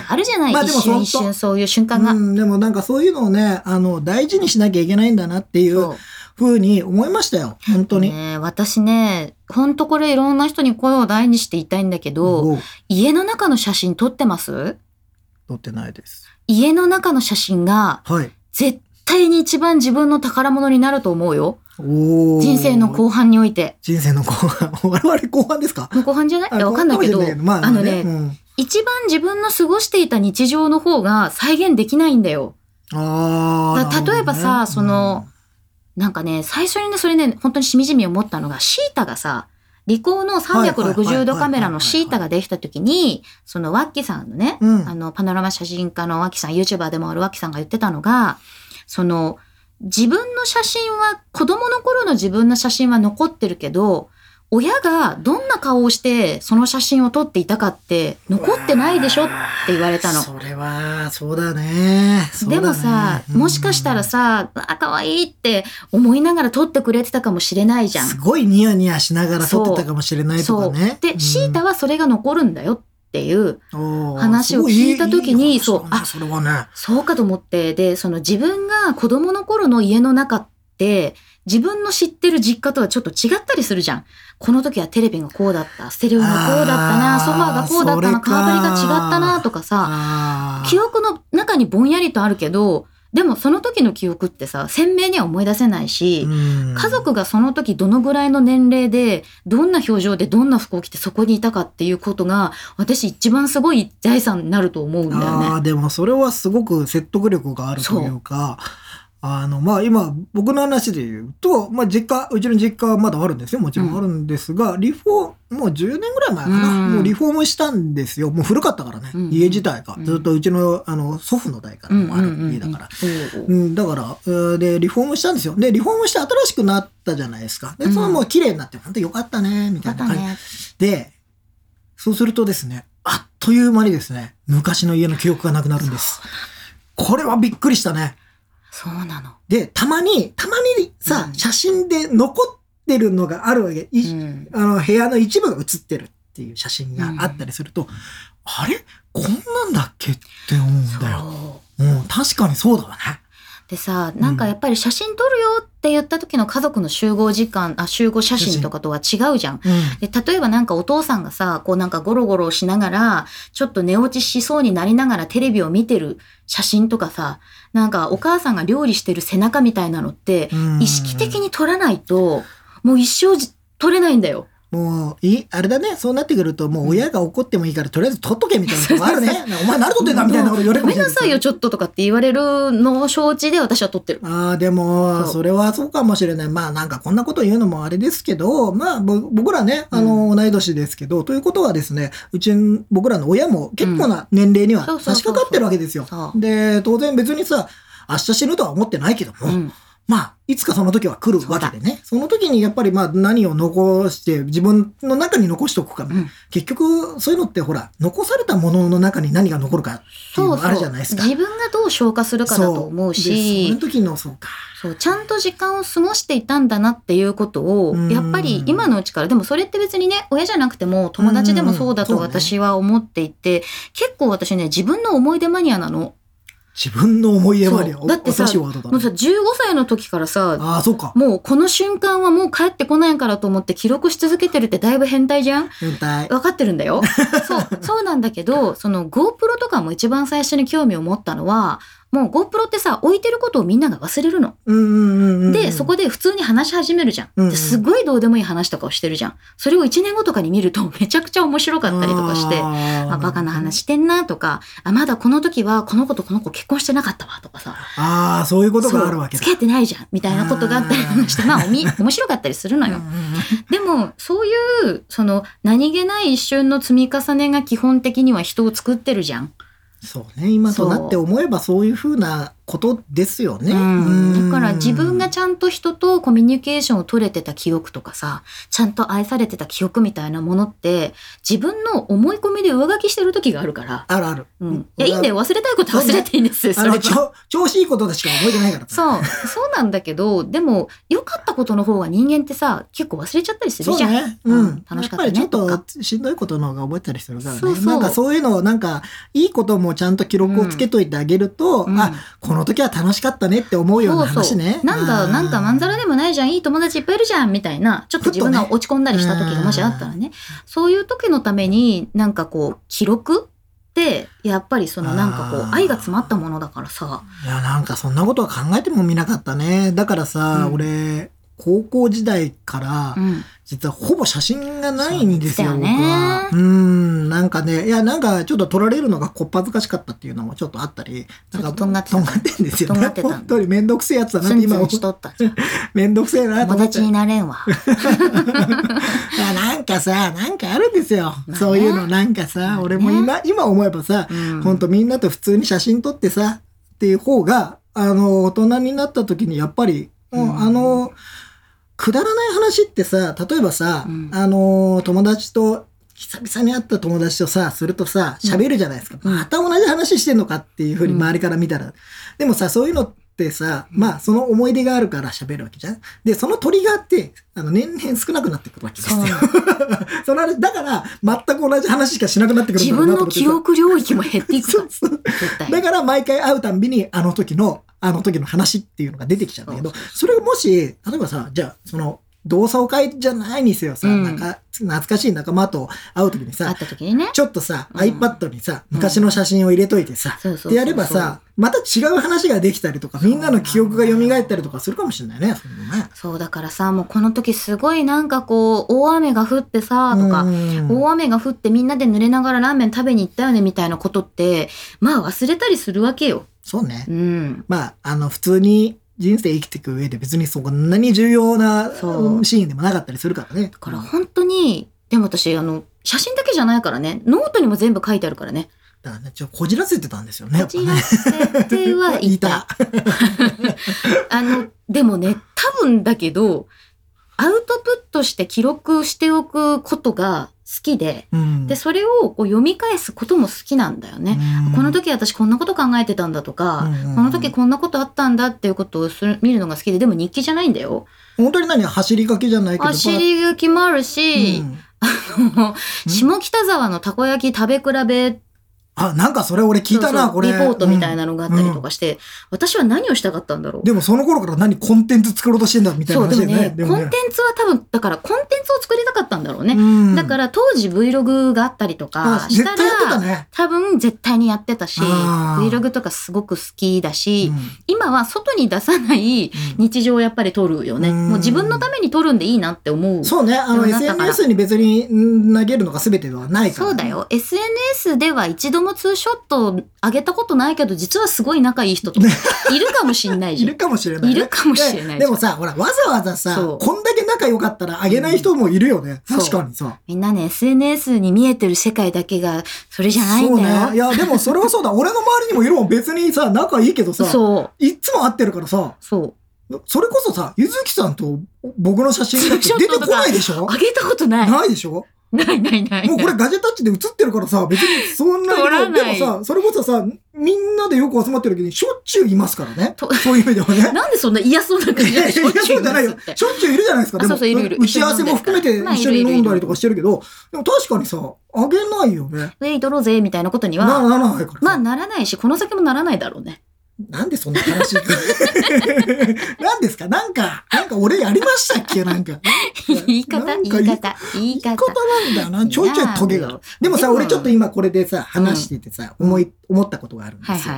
あるじゃない、まあでも一瞬本当一瞬そういう瞬間が。うん、でもなんかそういうのをね、あの、大事にしなきゃいけないんだなっていうふうに思いましたよ。本当に。ね、私ね、ほんとこれいろんな人に声を大にして言いたいんだけど、家の中の写真撮ってます？撮ってないです。家の中の写真がはい。絶対に一番自分の宝物になると思うよ。人生の後半において。人生の後半。我々後半ですか？後半じゃない？あわかんないけど、まあ、あのね、うん。一番自分の過ごしていた日常の方が再現できないんだよ。ああ、例えばさその、なんかね、最初にね、それね、本当にしみじみ思ったのが、シータがさ、リコーのはいはいはいはい360度カメラのシータができた時に、そのワッキさんのね、うん。あの、パノラマ写真家のワッキさん、YouTuber でもあるワッキさんが言ってたのが、その、自分の写真は、子供の頃の自分の写真は残ってるけど、親がどんな顔をしてその写真を撮っていたかって残ってないでしょって言われたの。それは、そうだね。だでねもさ、もしかしたら、さ、あ、可愛いって思いながら撮ってくれてたかもしれないじゃん。うんすごいニヤニヤしながら撮ってたかもしれないとそう。かね。で、シータはそれが残るんだよっていう、は話を聞いた時にそうあ、あそれはね。そうかと思って、で、その自分が子供の頃の家の中って、自分の知ってる実家とはちょっと違ったりするじゃん。この時はテレビがこうだった、ステレオがこうだったな、ソファーがこうだったな、カーバリが違ったな、とかさ、記憶の中にぼんやりとあるけど、でもその時の記憶ってさ、鮮明には思い出せないし、うん家族がその時どのぐらいの年齢で、どんな表情でどんな服を着てそこにいたかっていうことが、私一番すごい財産になると思うんだよね。でもそれはすごく説得力があるというか、あの、まあ今、僕の話で言うと、まあ実家、うちの実家はまだあるんですよ。もちろんあるんですが、リフォーム、もう10年ぐらい前かな。うんもうリフォームしたんですよ。もう古かったからね。うん家自体がう。んずっとうちの、あの、祖父の代からもある家だから。そううん、だから、えーで、リフォームしたんですよ。で、リフォームして新しくなったじゃないですか。で、そのもう綺麗になって、本当よかったね、みたいな感じ。ね。で、そうするとですね、あっという間にですね、昔の家の記憶がなくなるんです。これはびっくりしたね。そうなの。で、たまに、たまにさ、うん写真で残ってるのがあるわけ。いうんあの、部屋の一部が写ってるっていう写真があったりすると、あれ？こんなんだっけって思うんだよ。そううん、確かにそうだわね。でさ、なんかやっぱり写真撮るよって言った時の家族の集合時間、あ、集合写真とかとは違うじゃん。うん。で、例えばなんかお父さんがさ、こうなんかゴロゴロしながら、ちょっと寝落ちしそうになりながらテレビを見てる写真とかさ、なんかお母さんが料理してる背中みたいなのって、うん意識的に撮らないと、もう一生じ撮れないんだよ。もう、いい、あれだね、そうなってくると、もう親が怒ってもいいから、とりあえず取っとけみたいなとこあるね。お前何撮ってんだみたいなこと言われるかもしれない。ごめんなさいよ、ちょっととかって言われるのを承知で私は撮ってる。ああ、でも、それはそうかもしれない。まあなんかこんなこと言うのもあれですけど、まあぼ僕らね、あの、同い年ですけど、ということはですね、うちん、僕らの親も結構な年齢には差し掛かってるわけですよで、当然別にさ、明日死ぬとは思ってないけども、うん。まあ、いつかその時は来るわけでね。その時にやっぱりまあ何を残して、自分の中に残しておくかうん結局、そういうのってほら、残されたものの中に何が残るかっていうそうそう。のがあるじゃないですか。自分がどう消化するかだと思うでそしの、時の、そうか。そう、ちゃんと時間を過ごしていたんだなっていうことをう、んやっぱり今のうちから、でもそれって別にね、親じゃなくても友達でもそうだと私は思っていて、結構私ね、自分の思い出マニアなの。自分の思い出までそうだってさだねもうさ、15歳の時からさ、ああ、そうか。もうこの瞬間はもう帰ってこないからと思って記録し続けてるってだいぶ変態じゃん？変態。分かってるんだよ。そう、そうなんだけど、その GoPro とかも一番最初に興味を持ったのは、もう GoPro ってさ、置いてることをみんなが忘れるの。で、そこで普通に話し始めるじゃん。うんうんですごいどうでもいい話とかをしてるじゃん。それを1年後とかに見ると めちゃくちゃ面白かったりとかして、ああ、バカな話してんなとか、あ、まだこの時はこの子とこの子結婚してなかったわとかさ。ああ、そういうことがあるわけだ。付き合ってないじゃんみたいなことがあったりとかして、まあおみ面白かったりするのよでも、そういう、その、何気ない一瞬の積み重ねが基本的には人を作ってるじゃん。そうね、今となって思えばそういうふうなことですよね。うん、だから自分がちゃんと人とコミュニケーションを取れてた記憶とかさちゃんと愛されてた記憶みたいなものって自分の思い込みで上書きしてる時があるから、あるある。うん、いやいいんだよ忘れたいことは忘れていいんですよそれ調子いいことでしか覚えてないからさ。そうそうなんだけどでも良かったことの方が人間ってさ結構忘れちゃったりするじゃん。ね。ううんん。楽しかったねやっぱりちょっとかとしんどいことの方が覚えたりするからね。そうそうなんかそういうのをなんか、いいこともちゃんと記録をつけといてあげると、うんあ、この時は楽しかったねって思うような話ね。なんだ、あーなんかまんざらでもないじゃん、いい友達いっぱいいるじゃん、みたいな、ちょっと自分が落ち込んだりした時がもしあったらね、そういう時のために、なんかこう、記録って、やっぱりそのなんかこう、愛が詰まったものだからさ、いや、なんかそんなことは考えてもみなかったね。だからさ、うん。俺、高校時代からう、ん。実はほぼ写真がないんですよ、そうだよね僕は。うん、なんかね、いや、なんかちょっと撮られるのがこっぱずかしかったっていうのもちょっとあったり、なんかととんがってんがってんですよね。とんがってた本当にめんどくせえやつだなって今ツンツンしとっ。めんどくせえなと友。達になれんわ。なんかさ、なんかあるんですよ。ねそういうのなんかさ、まあね俺も今、今思えばさ、うんほんとみんなと普通に写真撮ってさ、っていう方が、あの、大人になった時にやっぱり、もううんあの、くだらない話ってさ、例えばさ、うんあの、友達と、久々に会った友達とさ、するとさ、喋るじゃないですか。うんまた同じ話してんのかっていうふうに周りから見たら。でもさ、そういうのってさ、まあ、その思い出があるから喋るわけじゃん。で、そのトリガーって、あの、年々少なくなってくるわけですよ。そ の話、だから、全く同じ話しかしなくなってくるん自分の記憶領域も減っていくそう。だから毎回会うたんびに、あの時の、あの時の話っていうのが出てきちゃうんだけど、それがもし、例えばさ、じゃあ、その、同窓会じゃないにせよさ、うんなんか、懐かしい仲間と会う時に会っさ、た時にね。ちょっとさ、うん iPad にさ、昔の写真を入れといてさ、そうそうそうそうでやればさ、また違う話ができたりとか、みんなの記憶が蘇ったりとかするかもしれないね。そうだからさ、もうこの時すごいなんかこう、大雨が降ってさ、とか、うん大雨が降ってみんなで濡れながらラーメン食べに行ったよねみたいなことって、まあ忘れたりするわけよ。そうねう。ん。まあ、あの、普通に人生生きていく上で別にそんなに重要なシーンでもなかったりするからね。だから本当に、でも私、あの、写真だけじゃないからね、ノートにも全部書いてあるからね。だからね、ちょっとこじらせてたんですよね。やこちっぱねらせてはいた。あの、でもね、多分だけど、アウトプットして記録しておくことが好きで、うんで、それをこう読み返すことも好きなんだよね。うんこの時私こんなこと考えてたんだとか、うんこの時こんなことあったんだっていうことをする見るのが好きで、でも日記じゃないんだよ。本当に何走りかけじゃないけど。走り書きもあるし、うん下北沢のたこ焼き食べ比べあ、なんかそれ俺聞いたな、そうそうこれ。リポートみたいなのがあったりとうんかして、私は何をしたかったんだろう。でもその頃から何コンテンツ作ろうとしてんだみたいなそう、でも話だよねね。コンテンツは多分、だからコンテンツを作りたかったんだろうね。うんだから当時 Vlog があったりとかあしたら、ね。多分絶対にやってたし、Vlog とかすごく好きだし、うん今は外に出さない日常をやっぱり撮るよね。うんもう自分のために撮るんでいいなって思う。そうね、あの SNS に別にん投げるのが全てではないから、そうだ。よ。SNS では一度もツーショット上げたことないけど、実はすごい仲いい人とか いるかもしんないじゃん。いるかもしれない、ね。いるかもしれないででもさ、ほら、わざわざさ、そうこんだけ仲良かったらあげない人もいるよね。そう確かにさ。みんなね、SNS に見えてる世界だけが、それじゃないんだよ。そうね。いや、でもそれはそうだ。俺の周りにもいるもん。別にさ、仲いいけどさ、そう。いっつも会ってるからさ、そう。それこそさ、ゆずきさんと僕の写真だって出てこないでしょ？上げたことない。ないでしょ？ないないない。もうこれガジェタッチで写ってるからさ、別にそんなにでもさ、それこそさ、みんなでよく集まってる時にしょっちゅういますからねと。そういう意味ではね。なんでそんな嫌そうな感じでしょっちゅそううじゃないよ。しょっちゅういるじゃないですか。でも、打ち合わせも含めてまあ一緒に飲んだりとかしてるけど、でも確かにさ、あげないよね。ウェイ撮ろうぜみたいなことになは、ならないからさ。まあならないし、この先もならないだろうね。なんでそんな話 なんですか？なんか、なんか俺やりましたっけ？なんか。言い方、なんか言い方、言い方。言い方なんだよな。ちょいちょいトゲが。でもさ、俺ちょっと今これでさ、話しててさ、思い、思ったことがあるんですよ。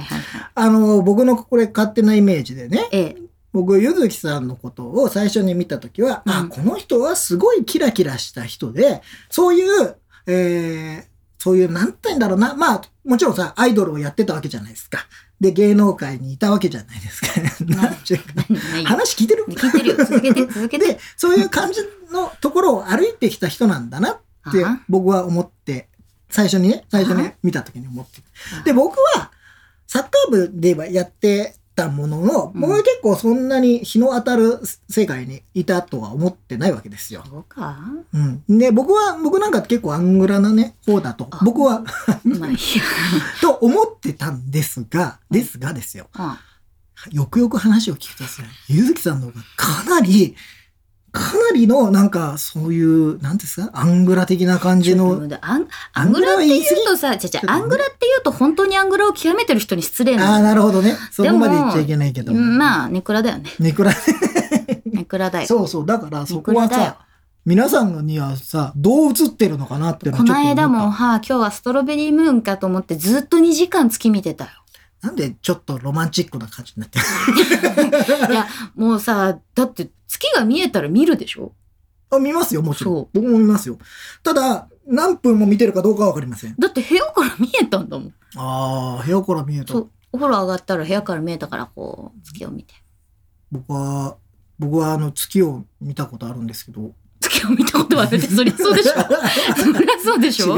あの、僕のこれ勝手なイメージでね、ええ、僕、ゆずきさんのことを最初に見たときは、あ、うんこの人はすごいキラキラした人で、そういう、えーそういう、なんて言うんだろうな。まあ、もちろんさ、アイドルをやってたわけじゃないですか。で、芸能界にいたわけじゃないですか。なんていうか 何話聞いてる？聞いてるよ。続けて、続けて。で、そういう感じのところを歩いてきた人なんだなってあ僕は思って、最初にね、最初に見た時に思って。で、僕は、サッカー部ではやってったものの、うん僕は結構そんなに日の当たる世界にいたとは思ってないわけですよ。そうかうん。で、僕は、僕なんか結構アングラなね、方だとあ。僕は、まあいいや。と思ってたんですが、ですがですよ。うんよくよく話を聞くとですね、ゆずきさんの方がかなり、かなりの、なんか、そういう、なんですかアングラ的な感じの、アンアングラって言うとさ、じゃじゃアングラって言うと本当にアングラを極めてる人に失礼ああ、ななるほどね。そこまで言っちゃいけないけど。の。まあ、ネクラだよね。ネクラ。ネクラだよ。そうそう。だから、そこはさ、皆さんにはさ、どう映ってるのかなってこの間も、はあ、今日はストロベリームーンかと思ってずっと2時間月見てたよ。なんでちょっとロマンチックな感じになってる いや、もうさ、だって月が見えたら見るでしょ？あ見ますよ、もちろんそ。僕も見ますよ。ただ、何分も見てるかどうかはわかりません。だって部屋から見えたんだもん。ああ、部屋から見えたそ。う。お風呂上がったら部屋から見えたから、こう、月を見て。僕は、僕はあの月を見たことあるんですけど。月を見たことはあるって、そりゃそうでしょ そりゃそうでしょ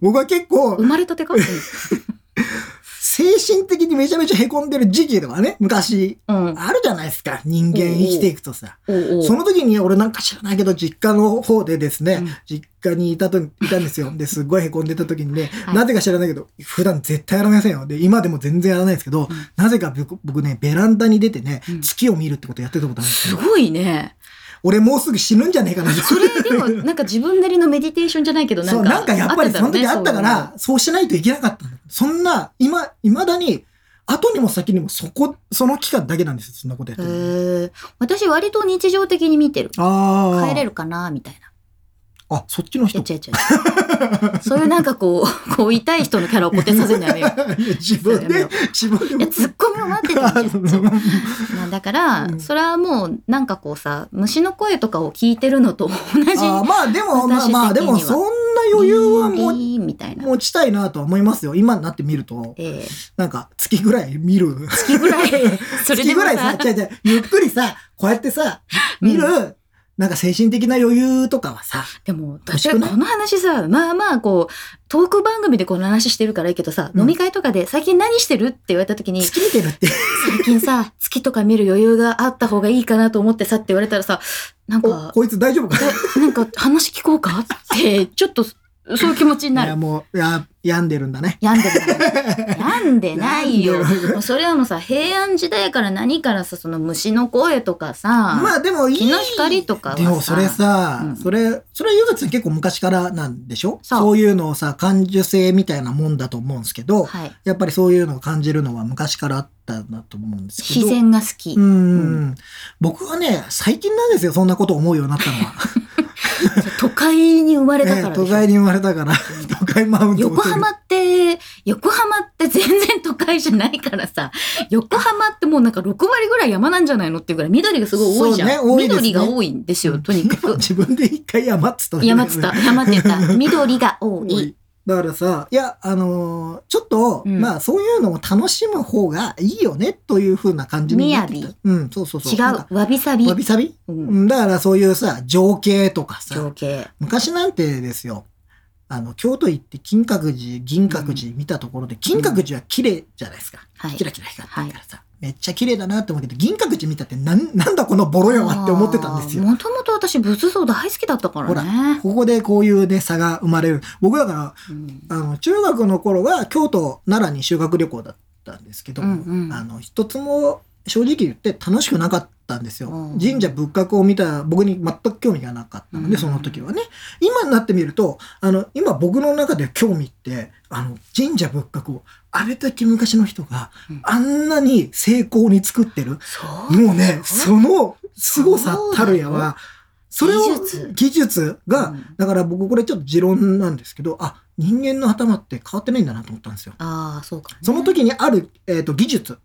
僕は結構生、まれたてか？精神的にめちゃめちゃ凹んでる時期とかね、昔、うん。あるじゃないですか。人間生きていくとさ。おうおうその時に俺なんか知らないけど、実家の方でですね、うん実家にいたと、いたんですよ。で、すっごい凹んでた時にね、はいなぜか知らないけど、普段絶対やらませんよ。で、今でも全然やらないんですけど、うんなぜか僕僕ね、ベランダに出てね、うん月を見るってことやってたことあるんですよ。すごいね。俺もうすぐ死ぬんじゃねえかな。それでも、なんか自分なりのメディテーションじゃないけど、なんそう、か。なんかやっぱりその時あったから、そうしないといけなかったの。そんな、今、未だに、後にも先にもそこ、その期間だけなんですよ、そんなことやって私割と日常的に見てる。ああ。帰れるかなみたいな。あ、そっちの人。違う違う。そういうなんかこう、こう痛い人のキャラを固定させるのやめよう。自分で自分でいや、ツッコミを待ってたんですよ。まあだから、うんそれはもう、なんかこうさ、虫の声とかを聞いてるのと同じ。あーまあでも、まあまあ、でもそんな余裕はもいいみたいな。持ちたいなとは思いますよ。今になってみると、ええなんか月ぐらい見る。月ぐらい。それ月でもさぐらいさ、、違う違う、ゆっくりさ、こうやってさ、見る、なんか精神的な余裕とかはさ、でも、欲しくない？私この話さ、まあまあこう、トーク番組でこの話してるからいいけどさ、うん。飲み会とかで最近何してるって言われた時に、月見てるって。最近さ、月とか見る余裕があった方がいいかなと思ってさって言われたらさ、なんおか、こいつ大丈夫かえなんか話聞こうか？って、ちょっと、そういう気持ちにいや、なる。もう、や、病んでるんだね。病んでない。病んでないよ。それはもうさ、平安時代から何からさ、その虫の声とかさ、まあでもいい。日の光とかはさでもそれさ、うんそれ、それはゆず結構昔からなんでしょ？そうそういうのをさ、感受性みたいなもんだと思うんですけど、はい。やっぱりそういうのを感じるのは昔からあったんだと思うんですけど。自然が好き。うん。僕はね、最近なんですよ、そんなこと思うようになったのは。都会に生まれたからでしょ。ええ都会に生まれたから、都会マウントを横浜って、横浜って全然都会じゃないからさ、横浜ってもうなんか6割ぐらい山なんじゃないのっていうぐらい緑がすごい多いじゃん。ねね。緑が多いんですよ、とにかく。自分で一回山っつった山っつった、山って言った。緑が多い。だからさ、いや、あのーちょっと、うん。まあそういうのも楽しむ方がいいよね、という風な感じになってきた。雅。うん、そうそうそう。違なんかう、わびさび。わ。びさび？う、うんんだからそういうさ、情景とかさ、情景。昔なんてですよ、あの、京都行って金閣寺、銀閣寺見たところで、金閣寺は綺麗じゃないですか。はい。キラキラ光ってるからさ、めっちゃ綺麗だなって思うけど、銀閣寺見たってなん、なんだこのボロよはって思ってたんですよ。もともと私仏像大好きだったからね。ここでこういうね、差が生まれる。僕だから、うんあの、中学の頃は京都、奈良に修学旅行だったんですけど、うんうんあの、一つも正直言って楽しくなかったんですよ。うん神社仏閣を見た僕に全く興味がなかったので、うんその時はね。今になってみると、あの、今僕の中で興味って、あの、神社仏閣を、あれだけ昔の人がうん。あんなに成功に作ってる。そう。もうね、その凄さたるやは、それを、技術。が、うん。だから僕これちょっと持論なんですけど、あ、人間の頭って変わってないんだなと思ったんですよ。ああ、そうか、ね。その時にある、えっ、と、技術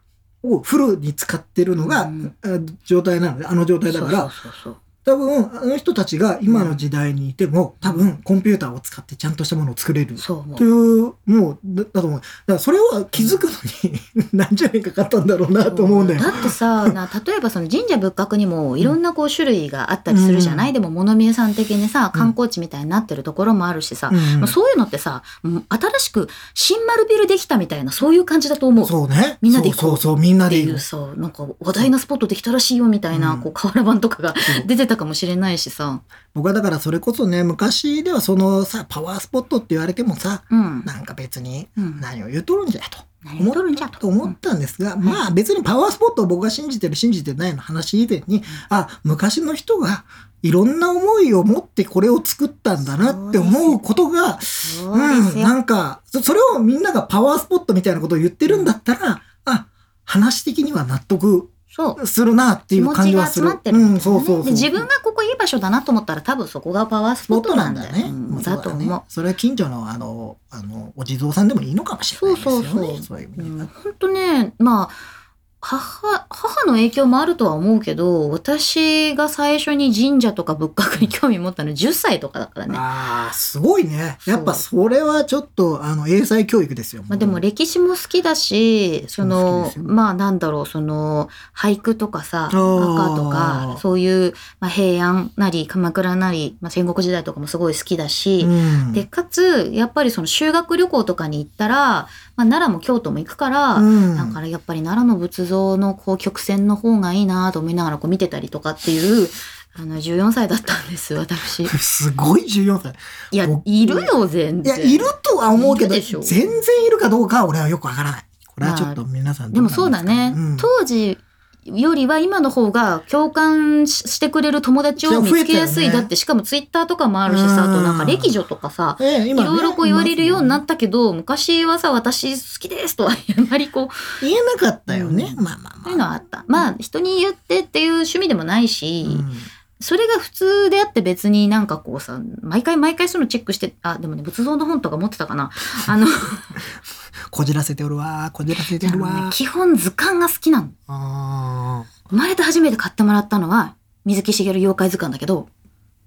をフルに使ってるのが、うんえー状態なので、あの状態だから、そうそうそう多分、あの人たちが今の時代にいても、多分、コンピューターを使ってちゃんとしたものを作れる。そう思という、もう、だだと思う。だから、それは気づくのに 何十年かかったんだろうなと思うんだよ。だってさ な例えばその神社仏閣にもいろんなこう種類があったりするじゃない、でも物見えさん的にさ観光地みたいになってるところもあるしさ、うん。まあそういうのってさ新しく新丸ビルできたみたいなそういう感じだと思う。そうね。みんなで行こう。そうそうみんなってで行こいうさなんか話題なスポットできたらしいよみたいな、うん。こう瓦版とかが出てたかもしれないしさ、僕はだからそれこそね、昔ではそのさ、パワースポットって言われてもさ、うん、なんか別にうん。何を言うとるんじゃと。何を取るんじゃと。思ったんですが、まあ別にパワースポットを僕が信じてる信じてないの話以前に、あ、昔の人がいろんな思いを持ってこれを作ったんだなって思うことが、そううん、よ、なんか、そそれをみんながパワースポットみたいなことを言ってるんだったら、あ、話的には納得そうするなっていう気持ち感じはする。が集まってるね、うん、そうそう自分がここいい場所だなと思ったら多分そこがパワーススポットなだよなんんだね。うんだと思う。ね。それは近所の、あの、あの、お地蔵さんでもいいのかもしれないですよね。そうそうそうそういう意味で本当ねまあ母母の影響もあるとは思うけど私が最初に神社とか仏閣に興味持ったの10歳とかだからね。ああ、すごいね。やっぱそれはちょっと、あの、英才教育ですよ。まあ、でも歴史も好きだしそのまあなんだろうその俳句とかさあー和歌とかそういう、まあ、平安なり鎌倉なり、まあ、戦国時代とかもすごい好きだし、うん、でかつやっぱりその修学旅行とかに行ったら、まあ、奈良も京都も行くから、うん、だからやっぱり奈良の仏像のこう曲線の方がいいなと思いながらこう見てたりとかっていうあの14歳だったんです私。すごい14歳。いや僕いるよ全いや、然。いるとは思うけど、全然いるかどうかは俺はよくわからない。これはちょっと皆さんどでもなんそうだね、うん当時よりは今の方が共感ししてくれる友達を見つけやすい、ねだってしかもツイッターとかもあるしさあとなんか歴女とかさいろいろこう言われるようになったけど、昔はさ私好きですとはあまりこう言えなかったよね。うん。まあまあまあ。そういうのはあった。まあ人に言ってっていう趣味でもないし、うん。それが普通であって別になんかこうさ毎回毎回そのチェックしてあでもね仏像の本とか持ってたかな。あの こじらせておるわこじらせてるあのねわ基本図鑑が好きなの。あ生まれて初めて買ってもらったのは水木しげる妖怪図鑑だけど。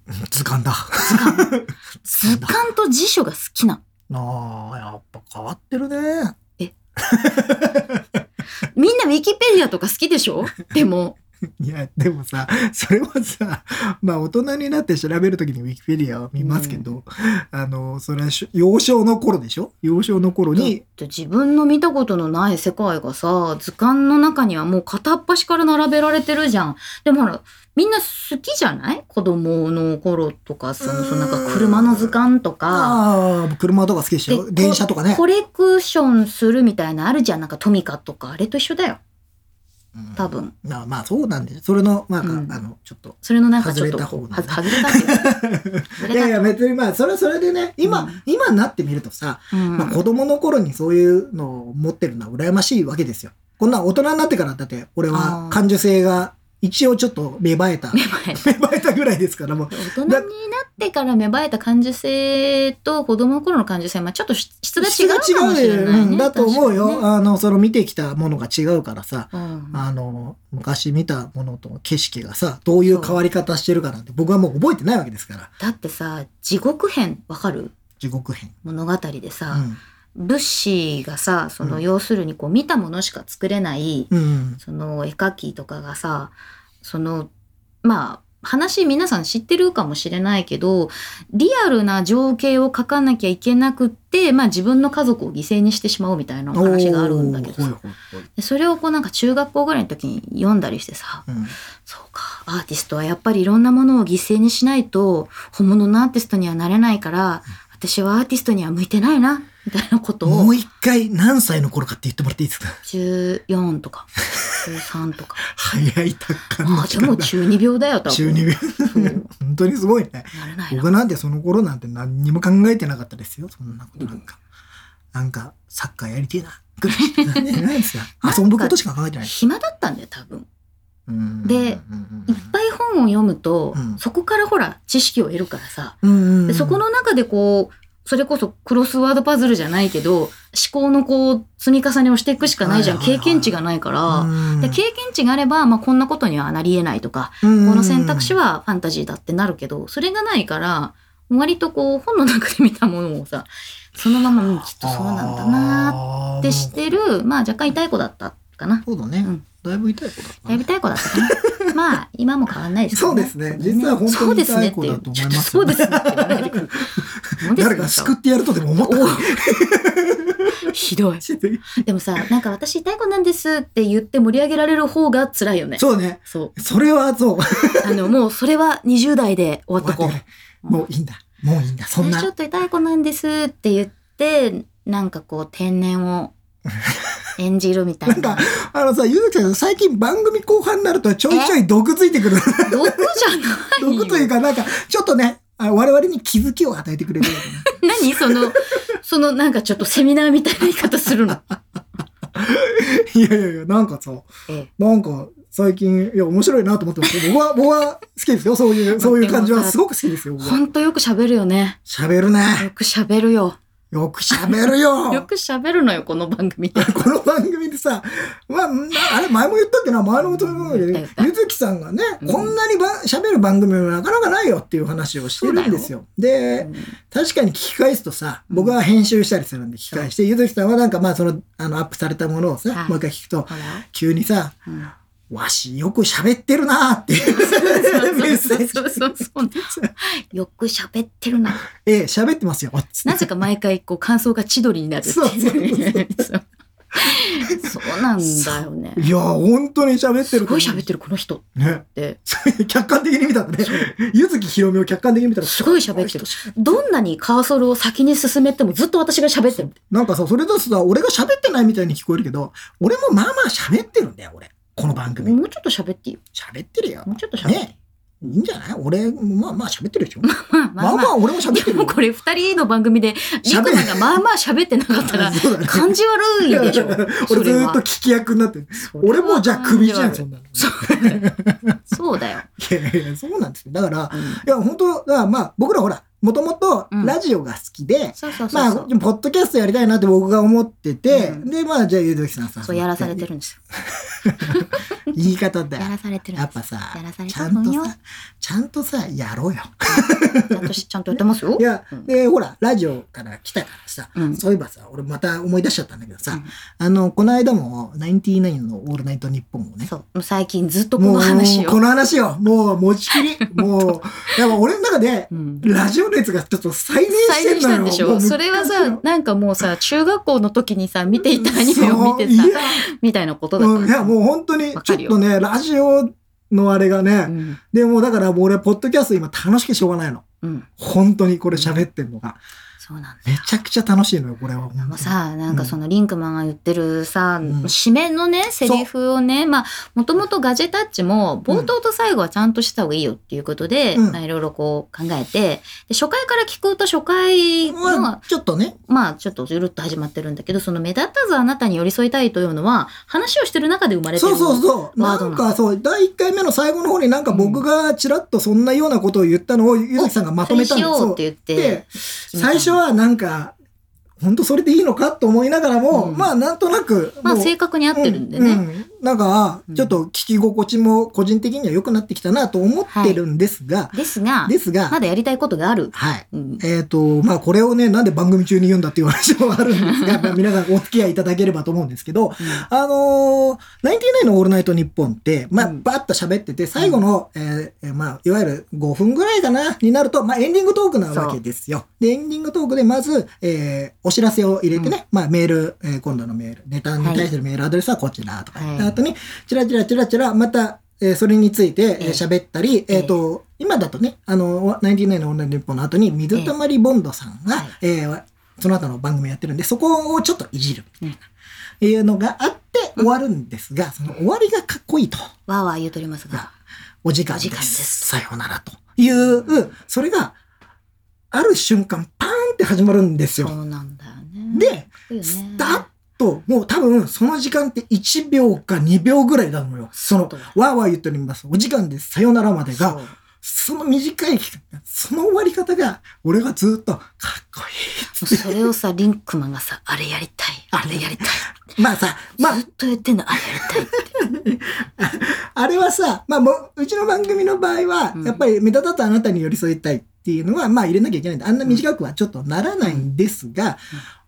ー 図鑑だ。図鑑。図鑑と辞書が好きなの。ああ、やっぱ変わってるね。みんなウィキペディアとか好きでしょ？でも いや、でもさ、それはさ、まあ大人になって調べるときにウィキペディアを見ますけど、あの、それはし幼少の頃でしょ？幼少の頃に、て自分の見たことのない世界がさ図鑑の中にはもう片っ端から並べられてるじゃん。でもほらみんな好きじゃない？子供の頃とかそのそのなんか車の図鑑とか。ああ、車とか好きでしょ？で電車とかね。コレクションするみたいなあるじゃん。なんかトミカとかあれと一緒だよ。うん多分。まあまあそうなんで、それの、まあ、うん。あの、ちょっと。それのなんかちょっと外れた方外れたってい やいや、別にまあ、それはそれでね、今、うん。今になってみるとさ、うん。まあ子供の頃にそういうのを持ってるのは羨ましいわけですよ。こんな大人になってからだって、俺は感受性が一応ちょっと芽生えた、芽芽生え生えたぐらいですから、もう。大人になってから芽生えた感受性と子供の頃の感受性はちょっと質質が違うかもしれないね。うんだと思うよ。確かあの、その見てきたものが違うからさ、うんあの、昔見たものと景色がさ、どういう変わり方してるかなんて僕はもう覚えてないわけですから。だってさ地獄編わかる？地獄編。物語でうさ、ん。物資がさそのうん。要するにこう見たものしか作れない、うん。その絵描きとかがさそのまあ話皆さん知ってるかもしれないけどリアルな情景を描かなきゃいけなくって、まあ、自分の家族を犠牲にしてしまうみたいな話があるんだけどさ。それをこうなんか中学校ぐらいの時に読んだりしてさうん。そうかアーティストはやっぱりいろんなものを犠牲にしないと本物のアーティストにはなれないから私はアーティストには向いてないなみたいなことをもう一回何歳の頃かって言ってもらっていいですか？14とか13とか早い達観のあでも中二病だよ多分中二病。本当にすごいね。なれないな僕なんてその頃なんて何にも考えてなかったですよ。そんなことなんか。なんか、サッカーやりてえな。ぐらい。な んですか。遊ぶことしか考えてない。暇だったんだよ多分うんで、うんいっぱい本を読むと、うんそこからほら知識を得るからさそこの中でこうそれこそクロスワードパズルじゃないけど、思考のこう、積み重ねをしていくしかないじゃん。経験値がないから。うん。で経験値があれば、まあ、こんなことにはなり得ないとか、うんこの選択肢はファンタジーだってなるけど、それがないから、割とこう、本の中で見たものをさ、そのまま、うん、きっとそうなんだなってしてる、まあ、若干痛い子だったかな。そうだね、うん。だいぶ痛い子だったね。だいぶ痛い子だったかな。まあ、今も変わんないですけど そうですね。実は本当に痛い子だと思いますそうですねって言わないでくる。誰か救ってやるとでも思ったお。ひどい。でもさ、なんか私痛い子なんですって言って盛り上げられる方が辛いよね。そうね。そう。それはそう。あの、もうそれは20代で終わっとこう。もういいんだ。もういいんだ。そんな。ちょっと痛い子なんですって言って、なんかこう天然を演じるみたいな。なんかあのさゆずきさん最近番組後半になるとちょいちょい毒づいてくる。毒じゃないよ。毒というかなんかちょっとねあ我々に気づきを与えてくれるような。何？その、そのなんかちょっとセミナーみたいな言い方するの？いやいやいやなんかさええ。なんか最近いや面白いなと思ってます。僕は僕は好きですよ。そういう そういう感じはすごく好きですよ僕は。ほんとよく喋るよね。喋るね。よく喋るよ。よく喋るよ。よく喋るのよ、この番組。で。この番組でさ、まあ、なあれ前も言ったっけな、前の番組で言った言っ、た。ゆずきさんがね、うん。こんなにば喋る番組はなかなかないよっていう話をしてるんですよ。で、確かに聞き返すとさ、うん。僕は編集したりするんで聞き返して、ゆずきさんはなんかまあその、あの、アップされたものをさ、はい。もう一回聞くと。急にさ、うんわしよく喋ってるなっていうメッセージ。そうそうそうそう。よく喋ってるな。ええ、喋ってますよ。なぜか毎回こう感想が千鳥になるってそうそうそうそうそうなんだよね。いや、本当に喋ってする。ごい喋ってるこの人っね。て。客観的に見たらね、ゆずきひろみを客観的に見たら、すごい喋ってる。どんなにカーソルを先に進めてもずっと私が喋ってる。なんかさ、それだとさ、俺が喋ってないみたいに聞こえるけど、俺もまあまあ喋ってるんだよ、俺。この番組。もうちょっと喋っていいよ。喋ってるよ。もうちょっと喋って。ねいいんじゃない？俺、まあまあ喋ってるでしょ。まあまあまあ。まあまあ俺も喋ってるよ。でもこれ二人の番組で、リクマがまあまあ喋ってなかったら、感じ悪いでしょ。そ 俺ずっと聞き役になってる。俺もうじゃあ首じゃん、そんなの。そうだよ。いやいや、そうなんですよ。だから、うんいや、本当だまあ、僕らほら、もともとうんラジオが好きで、まあ。ポッドキャストやりたいなって僕が思ってて、うんで、まあ、じゃあ、ゆずきさんさ。そうやらされてるんです 言い方だよ。やよら。されてるやっぱさやらされ、ち。ゃんとさ、ちゃんとさ、やろうよ。ちゃんとし、ちゃんとやってますよい。やうん、で、ほら、ラジオから来たからさ、うんそういえばさ、俺また思い出しちゃったんだけどさ、うんあの、この間も、ナインティナインのオールナイトニッポンをね、そう。最近ずっとこもう、の話を。この話よ。もう、持ちきり。もう、やっぱ俺の中で、うんラジオ熱がちょっと再燃再してんのよ。でしょ？それはさなんかもうさ、中学校の時にさ、見ていたアニメを見てさそうい、やみたいなことだか？ら。うん、いや、もう本当に、ちょっとね、ラジオのあれがね、うん。でもうだからもう俺、ポッドキャスト今楽しくてしょうがないの。うん。本当にこれ喋ってんのが。そうなんだ。めちゃくちゃ楽しいのよ、これは。もうさ、なんかそのリンクマンが言ってるさ、ん。締めのね、セリフをね、まあ、もともとガジェタッチも冒頭と最後はちゃんとした方がいいよっていうことで、うん。まあいろいろこう考えて、で初回から聞くと初回の、まあ、ちょっとね、まあちょっとずるっと始まってるんだけど、その目立たずあなたに寄り添いたいというのは、話をしてる中で生まれてそうるそうそう。なんかそう、第1回目の最後の方になんか僕がちらっとそんなようなことを言ったのを、ゆずきさんがまとめたんですよって。言ってで、最初はなんか、本当それでいいのかと思いながらも、うん。まあなんとなく、まあもう正確に合ってるんでね。うんうんなんか、ちょっと聞き心地も個人的には良くなってきたなと思ってるんですが、ですが、ですが、まだやりたいことがある。はい。うん。えっ、と、まあこれをね、なんで番組中に言うんだっていう話もあるんですが、ま あ皆さんお付き合いいただければと思うんですけど、あのー、ナインティナインのオールナイトニッポンって、まあ、うん。バッと喋ってて、最後の、えーえーまあ、いわゆる5分ぐらいかな、になると、まあ、エンディングトークなわけですよ。で、エンディングトークで、まず、えーお知らせを入れてね、まあ、メール、えー今度のメール、ネタに対するメールアドレスはこちらとか。言った後に、チラチラチラチラ、また、えーそれについて、喋ったり、えっ、と、今だとね、あの、ナインティナインのオンライン日本の後に、水溜りボンドさんが、はいえーその後の番組やってるんで、そこをちょっといじるみたいな、いうのがあって終わるんですが、その終わりがかっこいいと。わーわー言うとりますが。お時間で。お時間ですすさようならという、それが、ある瞬間、パーンって始まるんですそよ。うなんだよね。で、ねスタッと、もう多分、その時間って1秒か2秒ぐらいなのよ。そのわーわー言っております。お時間です。さようならまでが、その短い期間、その終わり方が、俺がずっと、かっこいい。それをさ、リンクマンがさ、あれやりたい、あれやりたい。まあさ、まあずっ、と言ってんの、あれやりたいって。あれはさ、まあもう、うちの番組の場合はう、んやっぱり目立たずあなたに寄り添いたいっていうのは、まあ入れなきゃいけないんで、あんな短くはちょっとならないんですが、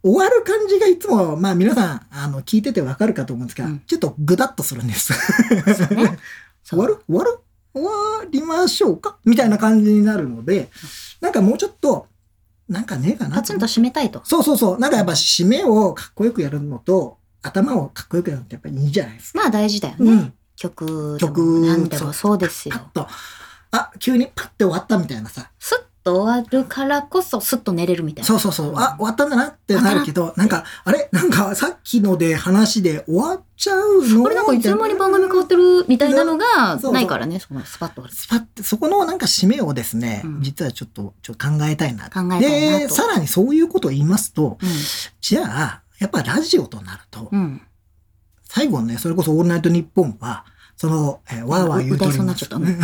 終わる感じがいつも、まあ皆さん、あの、聞いててわかるかと思うんですが、うんちょっとぐだっとするんです。終わる？終わる？終わりましょうか？みたいな感じになるので、なんかもうちょっと、なんかねえかなパツンと締めたいと。そうそうそう。なんかやっぱ締めをかっこよくやるのと、頭をかっこよくやるのってやっぱりいいじゃないですか。まあ大事だよね。うん。曲曲何でもそうですよパ。ッと、あ、急にパッて終わったみたいなさ。スッと終わるからこそ、スッと寝れるみたいな。そうそうそう。あ、終わったんだなってなるけど、なんか、あれ？なんかさっきので話で終わっちゃうの？これなんかいつの間に番組変わってるみたいなのがないからね、そのスパッと終わる。スパッて、そこのなんか締めをですね、うん実はちょっと、ちょっと考えたいな。考えたいなとで、さらにそういうことを言いますと、うじゃあ、やっぱラジオとなると、ん。うん。最後ね、それこそオールナイトニッポンは、その、えーわーわー言うと歌いります。そうになっちゃった。うんね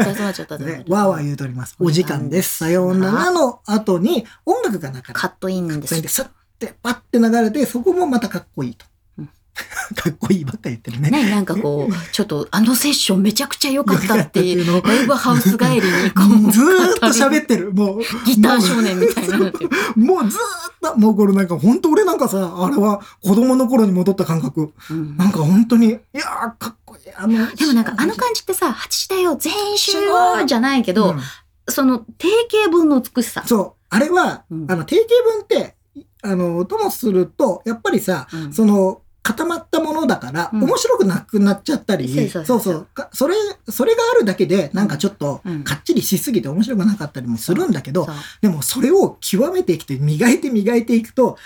歌いそうになっちゃった。ねわーわー言うとります。お時間です。さようならの後に音楽が流れて、カットインですそれ。で、さって、パッて流れて、そこもまたかっこいいと。うん かっこいいばっかり言ってるね。ね、なんかこう、ちょっとあのセッションめちゃくちゃ良かったっていう、ライブハウス帰りにこう、ずーっと喋っってる。もう、ギター少年みたいにな。もうずーっと、もうこれなんか本当俺なんかさ、あれは子供の頃に戻った感覚。うんなんか本当に、いやー、かっ。あの、でもなんかあの感じってさ、8時だよ、全員集合じゃないけど、うん。その定型文の美しさ。そう。あれは、うん。あの、定型文って、あの、ともすると、やっぱりさ、うん。その、固まったものだから、うん。面白くなくなっちゃったり、そうそそうう。それ、それがあるだけで、なんかちょっとうん、かっちりしすぎて面白くなかったりもするんだけど、でもそれを極めてきて、磨いて磨いていくと、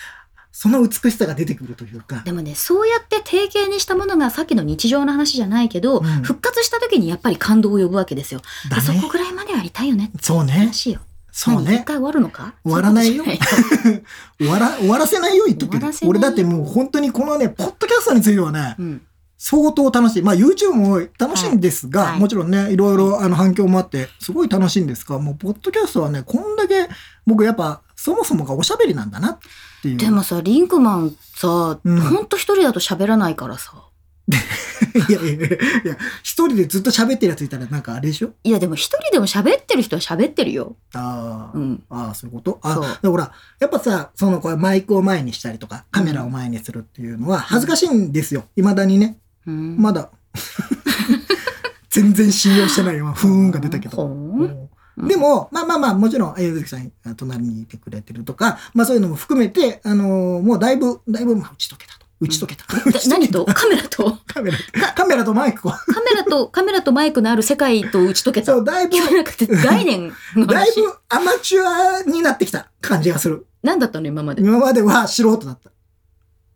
その美しさが出てくるというか、でもね、そうやって定型にしたものがさっきの日常の話じゃないけど、うん復活した時にやっぱり感動を呼ぶわけですよ。ねそこ。ぐらいまではやりたいよねってそうね。話よ。そうね何一。回終わるのか？終わらないよ 終わら、終わらせないよ言っとく俺だってもう本当にこのね、ポッドキャストについてはね、うん。相当楽しい。まあ YouTube も楽しいんですが、はいはいもちろんね、いろいろあの反響もあって、すごい楽しいんですが、もうポッドキャストはね、こんだけ僕やっぱそもそもがおしゃべりなんだなっていう。でもさ、リンクマンさ、うんほんと一人だと喋らないからさ。いやいやいや一人でずっと喋ってるやついたらなんかあれでしょ？いやでも一人でも喋ってる人は喋ってるよ。ああ、うん。ああ、そういうこと？そうあ、でほら、やっぱさ、そのこれマイクを前にしたりとか、カメラを前にするっていうのは恥ずかしいんですよ。未だにね。うんまだ。全然信用してないよ。ふーんが出たけど。でも、まあまあまあ、もちろん、ゆずきさんが隣にいてくれてるとか、まあそういうのも含めて、あのーもうだいぶ、だいぶ、まあ打ち解けたと。打ち解けた。だ何と？カメラと？カメラ、カメラとマイクを。カメラと、カメラとマイクのある世界と打ち解けた。そう、だいぶ概念のだい話。ぶアマチュアになってきた感じがする。何だったの今まで？今までは素人だった。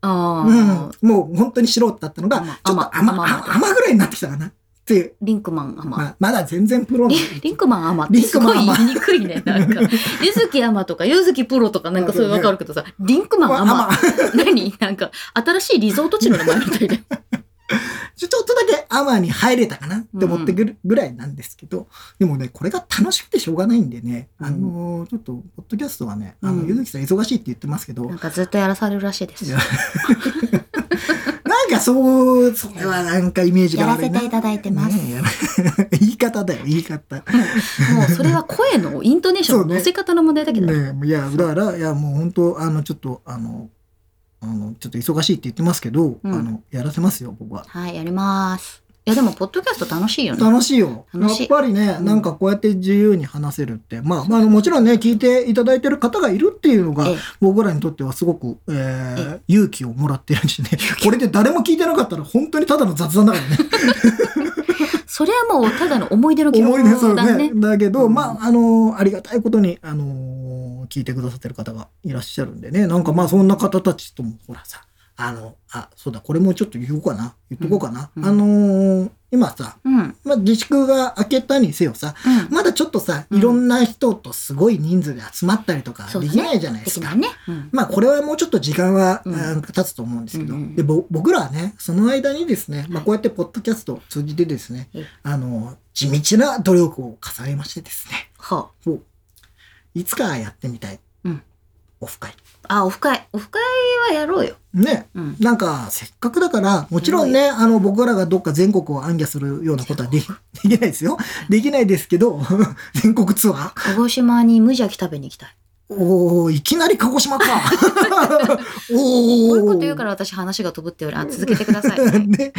ああ、うん。もう本当に素人だったのが、ちょっと甘甘ぐらいになってきたかな。っていう。リンクマンアマ。まあ、まだ全然プロのリ。リンクマンアマってすごい言いにくいね。なんか、ゆずきアマとか、ゆずきプロとかなんかそういうのわかるけどさ、リンクマンアマ。何？なんか、新しいリゾート地の名前みたいで。ちょっとだけアマに入れたかなって思ってくるぐらいなんですけど、でもね、これが楽しくてしょうがないんでね、あのーちょっと、ポッドキャストはね、あの、うんゆずきさん忙しいって言ってますけど、なんかずっとやらされるらしいです。かそう、それはなんかイメージが。やらせていただいてますね 言い方だよ、言い方。もうそれは声のイントネーションの乗せ方の問題だけど。ねえいや、だから、いや、もう本当、あの、ちょっと、あの、あの、ちょっと忙しいって言ってますけど、うんあの、やらせますよ、僕は。はい、やります。いやでも、ポッドキャスト楽しいよね。楽しいよ。やっぱりね、うんなんかこうやって自由に話せるって、まあ、まあ、もちろんね、聞いていただいてる方がいるっていうのがええ、僕らにとってはすごく、えー勇気をもらってるしね。これで誰も聞いてなかったら本当にただの雑談だからね。それはもう、ただの思い出の記録思い出そうだねね。。だけど、うんまあ、あのーありがたいことに、あのー聞いてくださってる方がいらっしゃるんでね。なんかまあ、そんな方たちとも、ほらさ、あの、あ、そうだ、これもちょっと言おうかな。言っとこうかな。うん。あのー今さ、うん。うん。まあ、自粛が明けたにせよさ、まだちょっとさ、うん。いろんな人とすごい人数で集まったりとかできないじゃないですきないね。うん。まあこれはもうちょっと時間は、うん。あ経つと思うんですけど、うんうんでぼ僕らはねその間にですね、まあ、こうやってポッドキャストを通じてですね、えあの地道な努力を重ねましてですね。はもういつかやってみたい、うんオフ会あ。あ、オフ会。オフ会はやろうよ。ねうん。なんかせっかくだからもちろんね、あの僕らがどっか全国を暗記するようなことはできできないですよできないですけど 全国ツアー鹿児島に無邪気食べに行きたい。おおいきなり鹿児島か おおこういうこと言うから私話が飛ぶってより、あ、続けてください。は ね。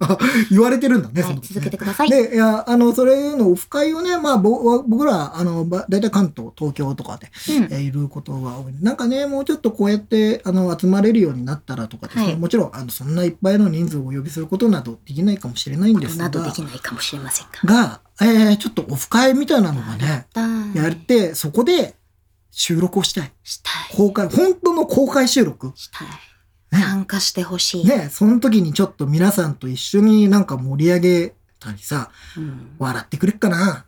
あ言われてるんだね、そい続けてください。で、いや、あの、それのオフ会をね、まあ、ぼ僕ら、あの、ば大体関東、東京とかで、うんえーいることが多い。なんかね、もうちょっとこうやって、あの、集まれるようになったらとかですね、はいもちろん、あの、そんないっぱいの人数をお呼びすることなどできないかもしれないんですが、などできないかもしれませんが。が、えーちょっとオフ会みたいなのがね、だやって、そこで収録をしたい。したい。公開、本当の公開収録。したい。ね参加してほしい。ね、その時にちょっと皆さんと一緒になんか盛り上げたりさ、うん笑ってくれっかな。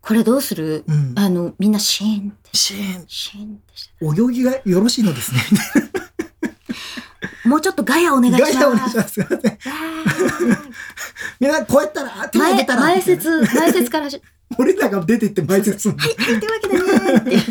これどうする？うん。あの、みんなシーンって、シーン、シーンってして。お行儀がよろしいのですね。もうちょっとガヤお願いします。ガイアお願いします。すいません。わみんな、こうやったら、あ手を挙げたら。前説、前説からし、俺らが出てって前説するのはい、はい、というわけでね。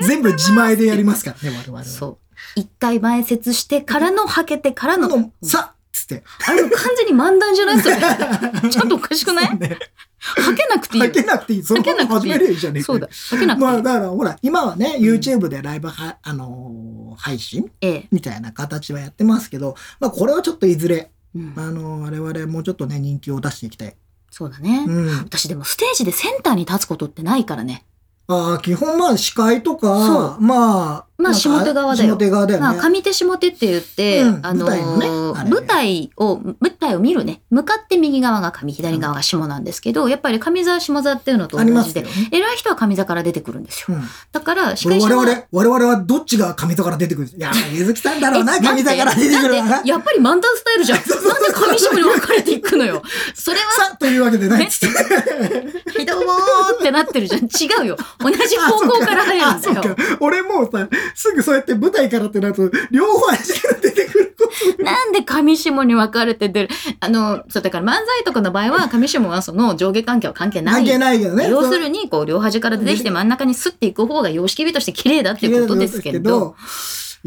全部自前でやりますからね、我々は。そう。一回前説してからの、はけてからの、さっつって。あれ完全に漫談じゃないそれ。ちょっとおかしくない？ねはけなくていいよ開。けなくていい。そのまま始めるじゃねえかそうだ。。はけなくていい。まあ、だから、ほら、今はね、YouTube でライブは、あのー配信？ええ。みたいな形はやってますけど、まあ、これはちょっといずれ、うんあの、我々もうちょっとね、人気を出していきたい。そうだね。うん。私でもステージでセンターに立つことってないからね。ああ、基本まあ司会とそか、まあ、まあ下手側だよ下手側だよまあ、ね。上手下手って言って、うんあの舞台のね舞台を、舞台を見るね。向かって右側が上、左側が下なんですけど、やっぱり上座下座っていうのと同じで、ね。偉い人は上座から出てくるんですよ。うん。だから、司会者は我々、我々はどっちが上座から出てくるいや、ゆずきさんだろうな、え上座から出てくるわな。やっぱり漫談スタイルじゃん。なんで上下に分かれていくのよ。それは、さあ、というわけでないっつって。ひどーってなってるじゃん。違うよ。同じ方向から入るあ、んだよ。俺もうさ、すぐそうやって舞台からってなると、両方足から出てくる。なんで上下に分かれて出る？あの、そうだから漫才とかの場合は上下はその上下関係は関係ない。関係ないけどね。要するに、こう、両端から出てきて真ん中にスッていく方が様式美として綺麗だっていうことですけど、。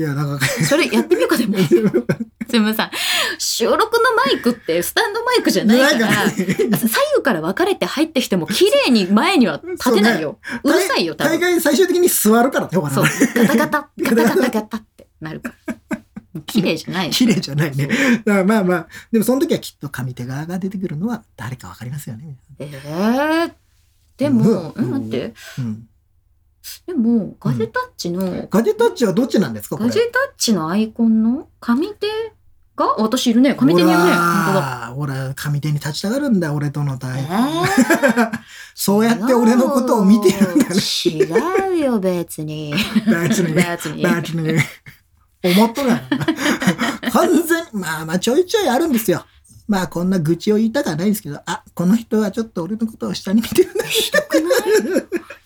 いや、なんか、それやってみようかでも。すみません。収録のマイクってスタンドマイクじゃないから、左右から分かれて入ってきても綺麗に前には立てないよ。う,、るさいよ、多大分。概最終的に座るからね、我そう々。。ガタガタ、ガタガタガタってなるから。綺麗じゃない。綺麗じゃないね。だからまあまあ、でもその時はきっと上手側が出てくるのは誰かわかりますよね。えー、でも、うんうん、待って。うん。でも、ガジェタッチの、ガジェタッチはどっちなんですか。ガジェタッチのアイコンの上手が私いるね。上手にいるね。ほら、俺、上手に立ちたがるんだよ、俺とのえ対ー？そうやって俺のことを見てるんだね。違うよ、別に。別に。別に。別に。思っとるやろ 完全、まあまあちょいちょいあるんですよ。まあこんな愚痴を言いたくはないですけど、あ、この人はちょっと俺のことを下に見てるんだ。ひどくない？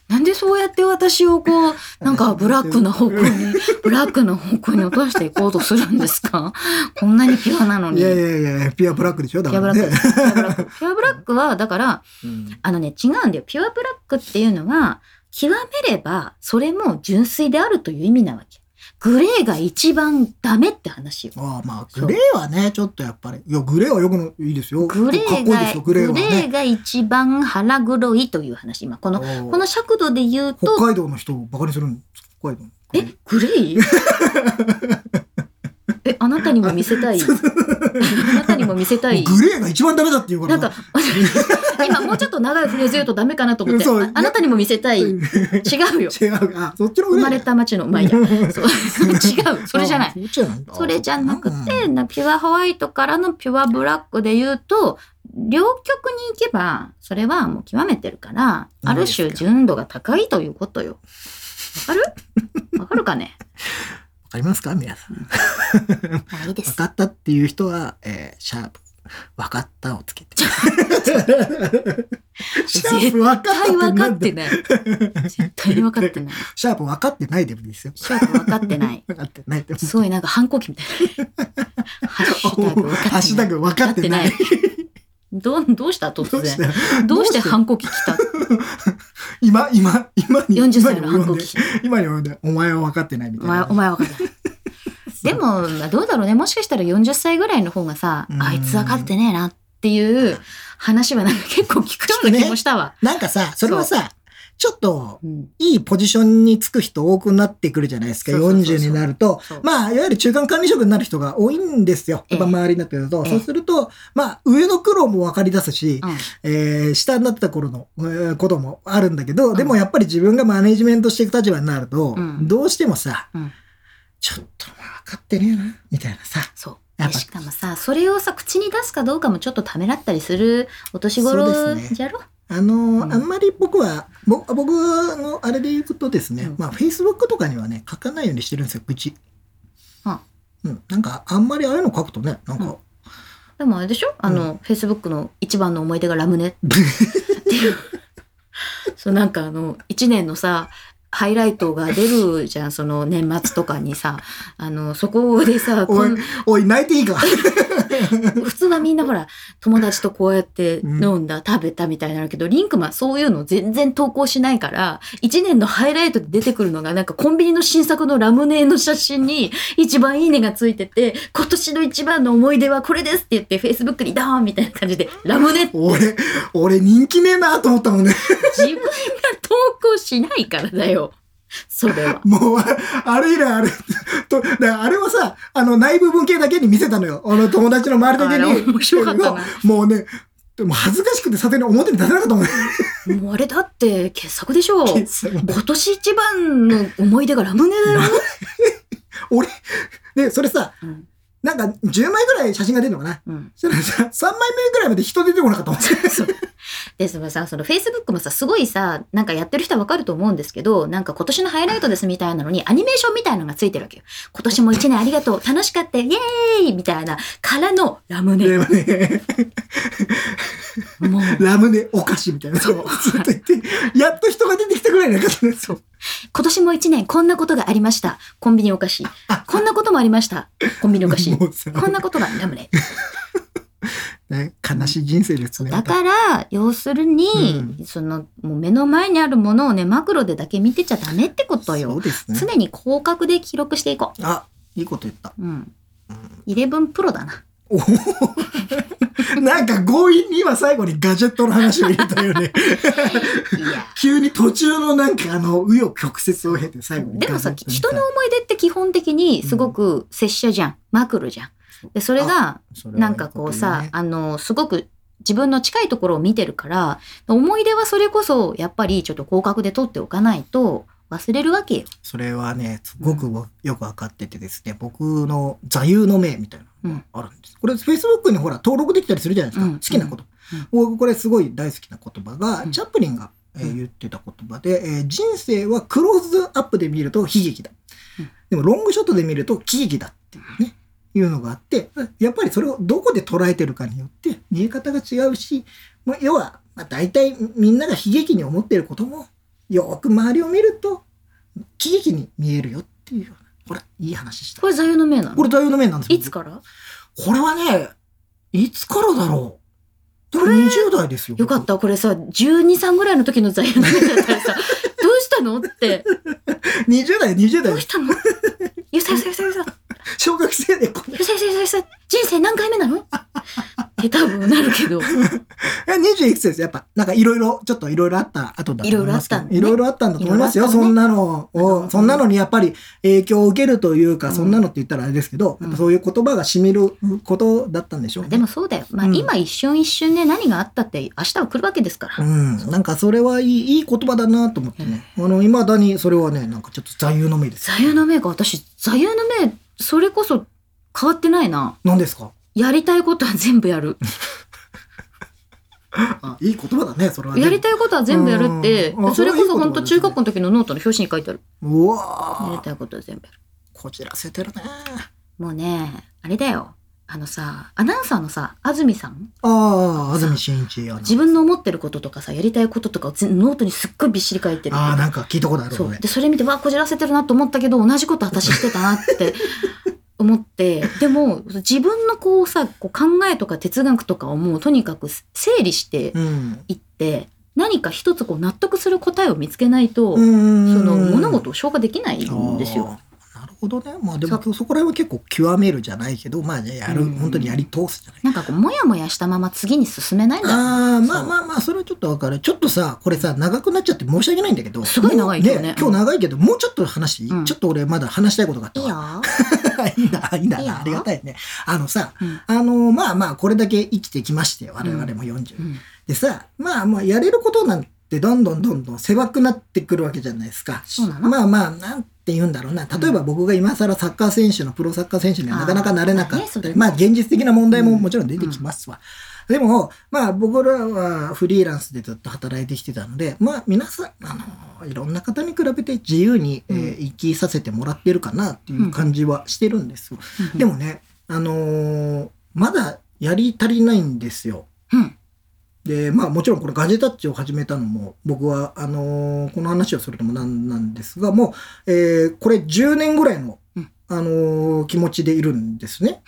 なんでそうやって私をこう、なんかブラックな方向に、ブラックな方向に落としていこうとするんですか？こんなにピュアなのに。いやいやいや、ピュアブラックでしょ？だピュアブラック。からね。ピュアブラック。ピュアブラックは、だから、うんあのね、違うんだよ。ピュアブラックっていうのは、極めれば、それも純粋であるという意味なわけ。グレーが一番ダメって話よ。ああまあグレーはね、ちょっとやっぱり。いや、グレーはよくのいいですよ。グレーが、グレーね。レーが一番腹黒いという話。今、この、この尺度で言うと、北海道の人をバカにするんですか？北海道。え、グレー？え、あなたにも見せたい。あなたにも見せたい。グレーが一番ダメだって言うから。なんか、今もうちょっと長いフレーズ言うとダメかなと思って、ああなたにも見せたい。違違う。うよ。あ、そっちの生まれた町の、まあいいや。そう違う。それじゃない。それじゃなくて、うんなピュアホワイトからのピュアブラックで言うと、両極に行けば、それはもう極めてるから、ある種純度が高いということよ。わかる？わかるかね？わかりますか？皆さん。まあいいです。分かったっていう人は、えーシャープ、分かったをつけて。シャープ分かった絶対分かってない。絶対に分かってない。シャープ分かってないでもいいですよ。シャープ分かってない。分かってないでも。すごいなんか反抗期みたいな。ハッシュタグ分かってない。どう、どうした？突然。てどうして反抗期来た？今、今、今に、?40 歳の反抗期。今に及んで、お前は分かってないみたいな。お前は分かってない。でも、まあどうだろうね。もしかしたら40歳ぐらいの方がさう、んあいつ分かってねえなっていう話はなんか結構聞くような気もしたわ。なんかさ、それはさ、ちょっと、うんいいポジションにつく人多くなってくるじゃないですか。そうそうそうそう40になると。まあ、いわゆる中間管理職になる人が多いんですよ。やっぱええ周りになってくると。ええそうすると、まあ、上の苦労も分かり出すし、うんえー下になってた頃の、えーこともあるんだけど、んでもやっぱり自分がマネジメントしていく立場になると、うんどうしてもさ、うんちょっと分かってねえな、みたいなさ。そう。しかもさ、それをさ、口に出すかどうかもちょっとためらったりするお年頃そうですねじゃろ？あのん。あんまり僕は、ぼ僕のあれで言うとですね、うん。まあ、Facebook とかにはね、書かないようにしてるんですよ、愚痴。あ。うん。なんか、あんまりああいうの書くとね、なんか、うん。でもあれでしょ？あの、Facebook の一番の思い出がラムネ？っていう。そう、なんかあの、一年のさ、ハイライトが出るじゃん、その年末とかにさ、あの、そこでさ、こおいん、おい、泣いていいか。普通はみんなほら、友達とこうやって飲んだ、食べたみたいになるけど、リンクマンそういうの全然投稿しないから、一年のハイライトで出てくるのが、なんかコンビニの新作のラムネの写真に一番いいねがついてて、今年の一番の思い出はこれですって言って、Facebook にダーンみたいな感じで、ラムネ俺、俺人気ねえなと思ったもんね。自分が投稿しないからだよ。それは。もう、ああれ以来あれ、と、だからあれはさ、あの、内部文系だけに見せたのよ。あの、友達の周りだけに。面白かったなもうね、でも恥ずかしくてさてに表に出せなかったもんね。もうあれだって傑作でしょ今年一番の思い出がラムネだよ。俺、で、それさ、うんなんか10枚ぐらい写真が出るのかな。うんそしたらさ、3枚目ぐらいまで人出てこなかったもん。で、そのさ、その Facebook もさ、すごいさ、なんかやってる人はわかると思うんですけど、なんか今年のハイライトですみたいなのに、アニメーションみたいなのがついてるわけよ。今年も一年ありがとう、楽しかった、イエーイみたいな、からのラムネ。でもね、もう、ラムネお菓子みたいな。そうずっと言って、やっと人が出てきたぐらいなかったね。そう。今年も一年こんなことがありました。コンビニお菓子。こんなこともありました。コンビニお菓子。こんなことがラムネ。ね、悲しい人生ですね。だから、要するに、その、もう目の前にあるものをね、マクロでだけ見てちゃダメってことそよう。ですね。常に広角で記録していこあ、いいこと言った。う。うん。11プロだな。おー なんか強引に今最後にガジェットの話を入れたよね。いや。急に途中のなんかあの、紆余曲折を経て最後にでもさ、人の思い出って基本的にすごく拙者じゃん。マクロじゃん。で、それが、なんかこうさ、ねあの、すごく自分の近いところを見てるから、思い出はそれこそ、やっぱりちょっと広角で撮っておかないと忘れるわけよ。それはね、すごくよくわかっててですね、僕の座右の銘みたいなのがあるんです。これ Facebook にほら登録できたりするじゃないですか。うん好きなこと。うん僕これすごい大好きな言葉が、うんチャップリンが、えーうん言ってた言葉で、えー人生はクローズアップで見ると悲劇だ。うんでもロングショットで見ると喜劇だっていうね。いうのがあって、やっぱりそれをどこで捉えてるかによって見え方が違うし、まあ、要は、まあ、大体みんなが悲劇に思っていることも、よく周りを見ると喜劇に見えるよっていうような。これ、いい話した。これ座右の銘なの？これ座右の銘なんですよいつから？これはね、いつからだろう？でも20代ですよ。よかった。これさ、12、3ぐらいの時の座右の銘だったらさ、どうしたの？って。僕。20代、20代どう。したの？ゆさゆさゆさゆさ。小学生でこれ。ゆさゆさゆさゆさ。人生何回目なの？って多分なるけど。え20いくつですやっぱ、なんかいろいろ、ちょっといろいろあった後だと思いろいろあったんいろいろあったんだと思いますよ。そんなのあを、のそんなのにやっぱり影響を受けるというか、うんそんなのって言ったらあれですけど、そういう言葉が染みることだったんでしょうね。でもそうだよ。まあ、うん今一瞬一瞬ね、何があったって明日は来るわけですから。うん、なんかそれはいいいい言葉だなと思ってね。あの、未だにそれはね、なんかちょっと座右の銘です。座右の銘か。私、座右の銘、それこそ変わってないな。何ですか？やりたいことは全部やる。いい言葉だね、それはね。やりたいことは全部やるってそれこそ本当中学校の時のノートの表紙に書いてある。うわやりたいことは全部やる。こじらせてるね。もうね、あれだよ。あのさ、アナウンサーのさ、安住さん？ああ、安住紳一アナ自分の思ってることとかさ、やりたいこととかをぜノートにすっごいびっしり書いてる。ああ、なんか聞いたことある、俺。そうでそれ見てわこじらせてるなと思ったけど同じこと私してたなって 思ってでも自分のこうさこう考えとか哲学とかをもうとにかく整理してうん。いって何か一つこう納得する答えを見つけないと、うんその物事を消化できないんですよ。ほどね。まあでもそこら辺は結構極めるじゃないけど、まあじゃあやる、うん本当にやり通すじゃない。なんかこうモヤモヤしたまま次に進めないんだああ、まあまあまあ、それはちょっとわかる。ちょっとさ、これさ、長くなっちゃって申し訳ないんだけど。すごい長いけどね今日長いけど、もうちょっと話うんちょっと俺まだ話したいことがあったいいわ。よ。いいな、いいな。ありがたいね。あのさ、うんあの、まあまあ、これだけ生きてきまして、我々も40。うんでさ、まあまあ、やれることなんてどんどんどんどん狭くなってくるわけじゃないですか。そうなの？まあまあ、なんて言うんだろうな。例えば僕が今更サッカー選手のプロサッカー選手にはなかなかなれなかった。り、あーまあねまあ現実的な問題ももちろん出てきますわ。でも、まあ僕らはフリーランスでずっと働いてきてたので、まあ皆さん、あの、いろんな方に比べて自由に、えー生きさせてもらってるかなっていう感じはしてるんですよ。うん。でもね、あのーまだやり足りないんですよ。うんで、まあもちろんこれガジェタッチを始めたのも、僕は、あのーこの話をするのもなんなんですが、もう、えーこれ10年ぐらいの、うんあのー気持ちでいるんですね。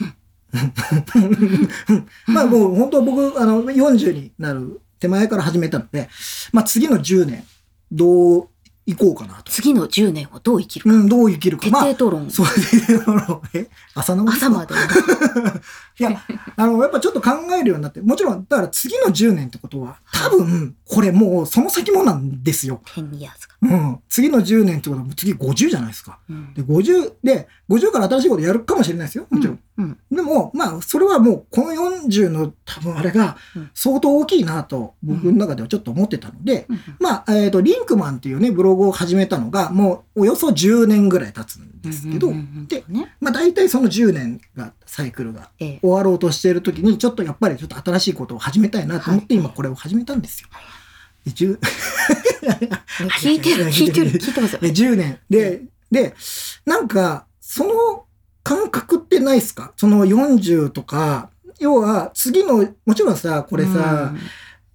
まあもう本当僕、あの、40になる手前から始めたので、まあ次の10年、どういこうかなと。次の10年をどう生きるか。うん、どう生きるか。徹まあ底討論。そうですね。あのえ朝の朝まで。いや、あの、やっぱちょっと考えるようになって、もちろん、だから次の10年ってことは、多分、これもうその先もなんですよ。10 years か。うん。次の10年ってことは、次50じゃないですか。うんで、50、で、50から新しいことやるかもしれないですよ。もちろん。うん。でも、まあ、それはもう、この40の多分あれがうん、相当大きいなと、僕の中ではちょっと思ってたので、うんまあ、えっ、と、リンクマンっていうね、ブログを始めたのが、もう、およそ10年ぐらい経つんですけど、うんうんうんうんで、ねまあ、大体その10年が、サイクルがええ終わろうとしている時に、ちょっとやっぱりちょっと新しいことを始めたいなと思って、はい今これを始めたんですよ。で10聞いてる、聞いてる、聞いてますよ。で10年。で、で、なんか、その感覚ってないですか？その40とか、要は次の、もちろんさ、これさ、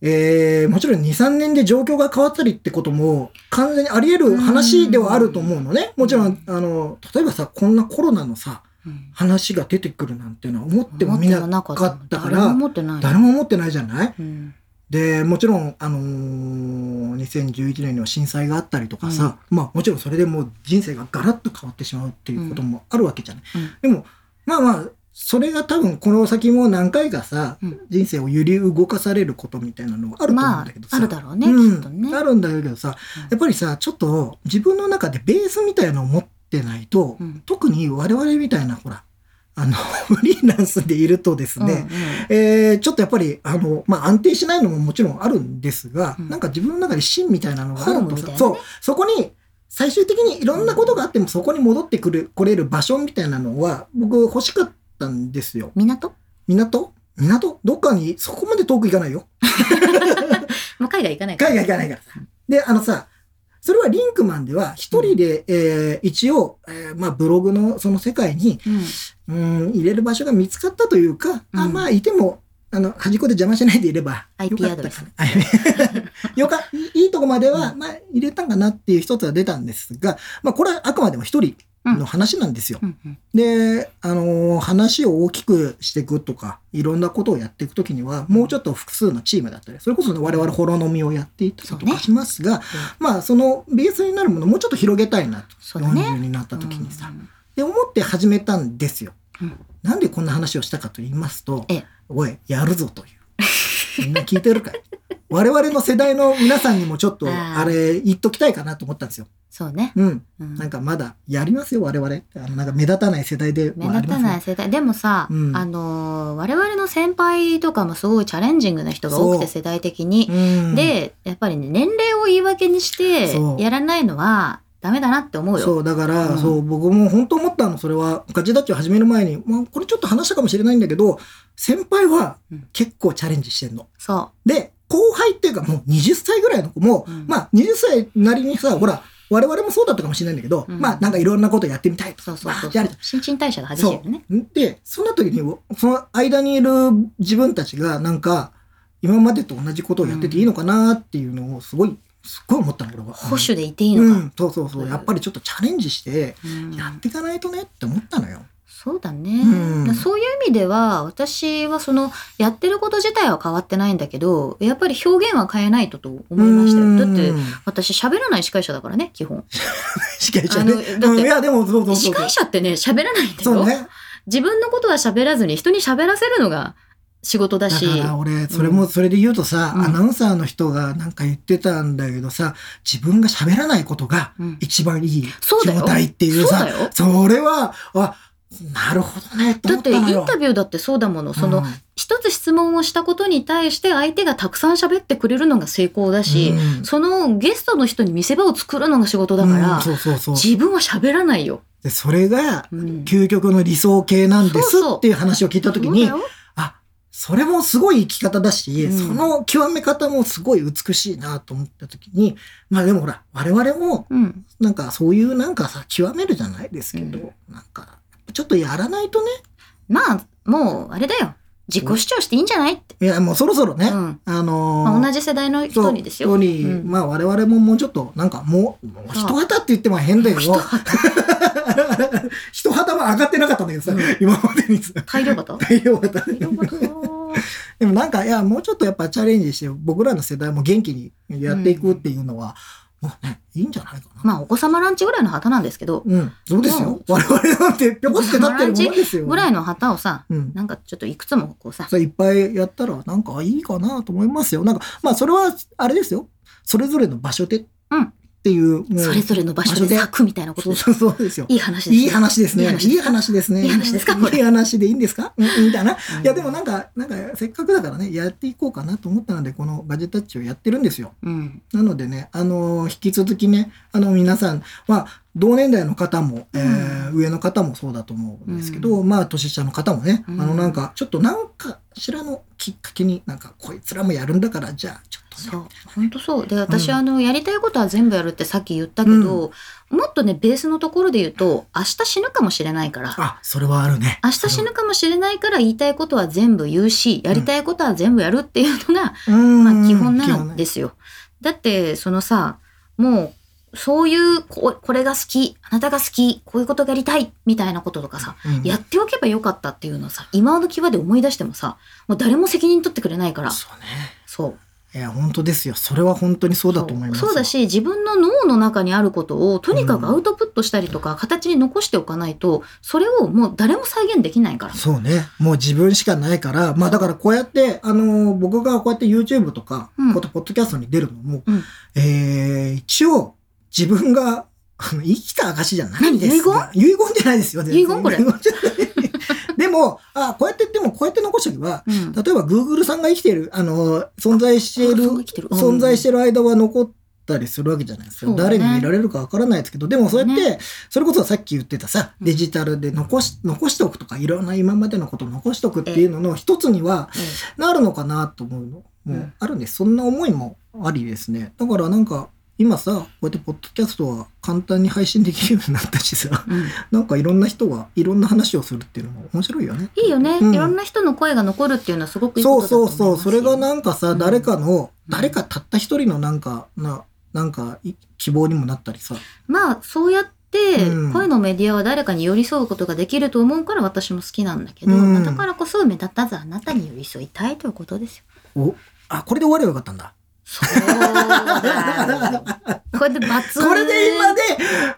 えー、もちろん2、3年で状況が変わったりってことも完全にあり得る話ではあると思うのね。もちろん、あの、例えばさ、こんなコロナのさ、うん、話が出てくるなんていうのは思ってもみなかったか誰もら、思ってない。誰も思ってないじゃない？うんで、もちろん、あのー2011年には震災があったりとかさ、まあもちろんそれでもう人生がガラッと変わってしまうっていうこともあるわけじゃない。うん。でも、まあまあ、それが多分この先も何回かさ、うん。人生を揺り動かされることみたいなのがあると思うんまあだけど、さ。あるだろうね、うんきっとね。あるんだけどさ、やっぱりさ、ちょっと自分の中でベースみたいなのを持ってないと、うん。特に我々みたいな、ほら、あの、フリーランスでいるとですね、うんうんえーちょっとやっぱり、あの、まあ、安定しないのももちろんあるんですが、うんなんか自分の中で芯みたいなのがあるとさ、ねそう、そこに、最終的にいろんなことがあってもそこに戻ってくる、来れる場所みたいなのは、僕欲しかったんですよ。港？港？港？どっかに、そこまで遠く行かないよ。もう海外行かないから。海外行かないからさ。で、あのさ、それはリンクマンでは一人で、えー一応、えーまあブログのその世界に、うん。うん、入れる場所が見つかったというか、あうん。まあいても、あの、端っこで邪魔しないでいれば。よかったアドレスよかいいいとこまでは、まあ入れたんかなっていう一つは出たんですが、まあこれはあくまでも一人の話なんですよ。うんうんで、あのー話を大きくしていくとか、いろんなことをやっていくときには、もうちょっと複数のチームだったり、それこそね我々ホロ飲みをやっていったりとかしますが、まあそのベースになるものをもうちょっと広げたいなと。ね40になった時にさ。うんで、思って始めたんですよ。うんなんでこんな話をしたかと言いますとええ、おい、やるぞという。みんな聞いてるかい。我々の世代の皆さんにもちょっと、あれ、言っときたいかなと思ったんですよ。そうね。うん。うん。なんかまだやりますよ、我々。あのなんか目立たない世代で目はありますよ。立たない世代。でもさ、うん。あのー我々の先輩とかもすごいチャレンジングな人が多くて世代的に、うん、でやっぱりね年齢を言い訳にしてやらないのはダメだなって思うよ。そう、だから、うん。そう、僕も本当思ったの、それは、ガチダッチを始める前に、まあ、これちょっと話したかもしれないんだけど、先輩はうん結構チャレンジしてんの。そで、後輩っていうかもう20歳ぐらいの子も、うんまあ20歳なりにさ、ほら、我々もそうだったかもしれないんだけど、うんまあなんかいろんなことやってみたいとか、そうそうそう新陳代謝が激しいよね。で、そんな時に、その間にいる自分たちが、なんか、今までと同じことをやってていいのかなっていうのを、すごい、すっごい思ったの、俺は。保守でいていいのか。うん、そうそうそう。やっぱりちょっとチャレンジして、うんやっていかないとねって思ったのよ。そうだね、うん。だそういう意味では私はそのやってること自体は変わってないんだけどやっぱり表現は変えないとと思いましたよ。だってうん私喋らない司会者だからね基本。司会者ね。だってうんいや、でも、そうそうそう司そう。会者ってね喋らないんだよ、そうね。自分のことは喋らずに人に喋らせるのが仕事だだしから俺、それも、それで言うとさ、うん。アナウンサーの人がなんか言ってたんだけどさ、自分が喋らないことがうん。一番いい状態っていうさそうだよ、それは、あ、なるほどね、とだってイ。ンタビューだってそうだもの。その、うん一つ質問をしたことに対して相手がたくさん喋ってくれるのが成功だし、うん。そのゲストの人に見せ場を作るのが仕事だから。自分は喋らないよ。で、それが、うん。究極の理想形なんですっていう話を聞いたときに、あ、それもすごい生き方だし、うん。その極め方もすごい美しいなと思ったときに、まあでもほら、我々も、うん、なんかそういうなんかさ、極めるじゃないですけど、うん。なんか、ちょっとやらないとね、まあもうあれだよ。自己主張していいんじゃないって、いや、もうそろそろね、うん。あのーまあ、同じ世代の人にですよ。そう人にうん。まあ我々ももうちょっと、なんかもう、もう一旗って言っても変だけど、一旗も上がってなかったんだけどさ、うん。今までにさ、大量型大量旗。大量型 でもなんか、いや、もうちょっとやっぱチャレンジして、僕らの世代も元気にやっていくっていうのは、もうね、いいんじゃないかな。まあお子様ランチぐらいの旗なんですけどうん、そうですよ。我々なんてぴょこって立ってるものですよ。ぐらいの旗をさうん。なんかちょっといくつもこうさいっぱいやったらなんかいいかなと思いますよ。なんか、まあそれはあれですよ。それぞれの場所でうんっていう、もうそれぞれの場所で咲くみたいなことそうですそうそうですよ。いい話ですね。いい話ですね。いい話話ですね。いい話ですかいい話でいいんですか？うん、いいんだな。うん。いや、でもなんか、なんか、せっかくだからね、やっていこうかなと思ったので、このガジェタッチをやってるんですよ。うん。なのでね、あのー引き続きね、あの、皆さん、まあ、同年代の方も、えー上の方もそうだと思うんですけど、まあ、年下の方もね、うん。あの、なんか、ちょっとなんかしらのきっかけに、なんか、こいつらもやるんだから、じゃあ、ちょっとね、そう。本当そう。で私、うん。あのやりたいことは全部やるってさっき言ったけど、もっとねベースのところで言うと明日死ぬかもしれないから。あ、それはあるね。明日死ぬかもしれないから言いたいことは全部言うしやりたいことは全部やるっていうのが、うん、まあ、基本なんねですよ。だってそのさもうそういうここれが好きあなたが好きこういうことがやりたいみたいなこととかさ、うん。やっておけばよかったっていうのをさ今の際で思い出してもさもう誰も責任取ってくれないから。そうね。そういや、本当ですよ。それは本当にそうだと思いますよ。そうだし自分の脳の中にあることをとにかくアウトプットしたりとか、形に残しておかないとそれをもう誰も再現できないから。そうね。もう自分しかないから、まあだからこうやって、あのー僕がこうやって YouTube とか、うんこうやってポッドキャストに出るのも、うんえー、一応、自分が、あの生きた証じゃないんですが。遺言？じゃないですよ。遺言これ遺言じゃない。でも、あ、こうやって、でもこうやって残しとけば、うん。例えば Google さんが生きている、あのー存在している、る。うん存在している間は残ったりするわけじゃないですか。ね。誰に見られるかわからないですけど、でもそうやって、ね。それこそさっき言ってたさ、うん。デジタルで残し、残しておくとか、いろんな今までのことを残しておくっていうのの一つにはなるのかなと思うの。もうんあるんです。そんな思いもありですね。だからなんか、今さ、こうやってポッドキャストは簡単に配信できるようになったしさ、うんなんかいろんな人がいろんな話をするっていうのも面白いよね。いいよね、うんいろんな人の声が残るっていうのはすごくいいこそうとだと思いますそうそう。それがなんかさ、うん誰かの、うん誰かたった一人のなんか、な、なんかい希望にもなったりさ。まあそうやってうん声のメディアは誰かに寄り添うことができると思うから私も好きなんだけど、だからこそ目立たずあなたに寄り添いたいということですよ。お、あ、これで終わればよかったんだ。そう。これでバツこれで今で、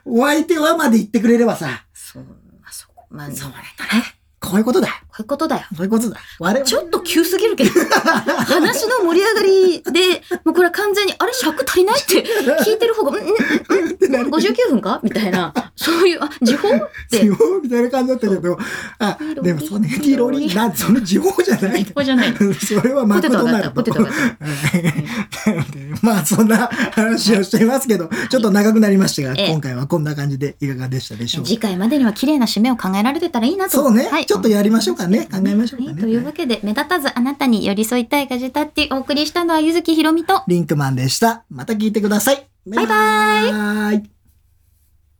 お相手はまで言ってくれればさ、そう、まあ、そこ、まあ、そうそうだね。こういうことだ。こういうことだよ。そういうことだ。我々ちょっと急すぎるけど、話の盛り上がりで、もうこれ完全に、あれ尺足りないって 聞いてる方が、うん、うん、うん、59分か？みたいな、そういう、あ、時報って、地方みたいな感じだったけど、あ、でもそうね、ティロリな、その地方じゃない。ここじゃないの。それはポテト誠なる分かった、ポテトった。まあそんな話をしていますけど、ちょっと長くなりましたが、ええ今回はこんな感じでいかがでしたでしょうか？次回までには綺麗な締めを考えられてたらいいなと。そうね、はいちょっとやりましょうかね。考えましょうかね。はいというわけで、目立たずあなたに寄り添いたいガジェタッティお送りしたのはゆずきひろみと、リンクマンでした。また聞いてください。バイバイ。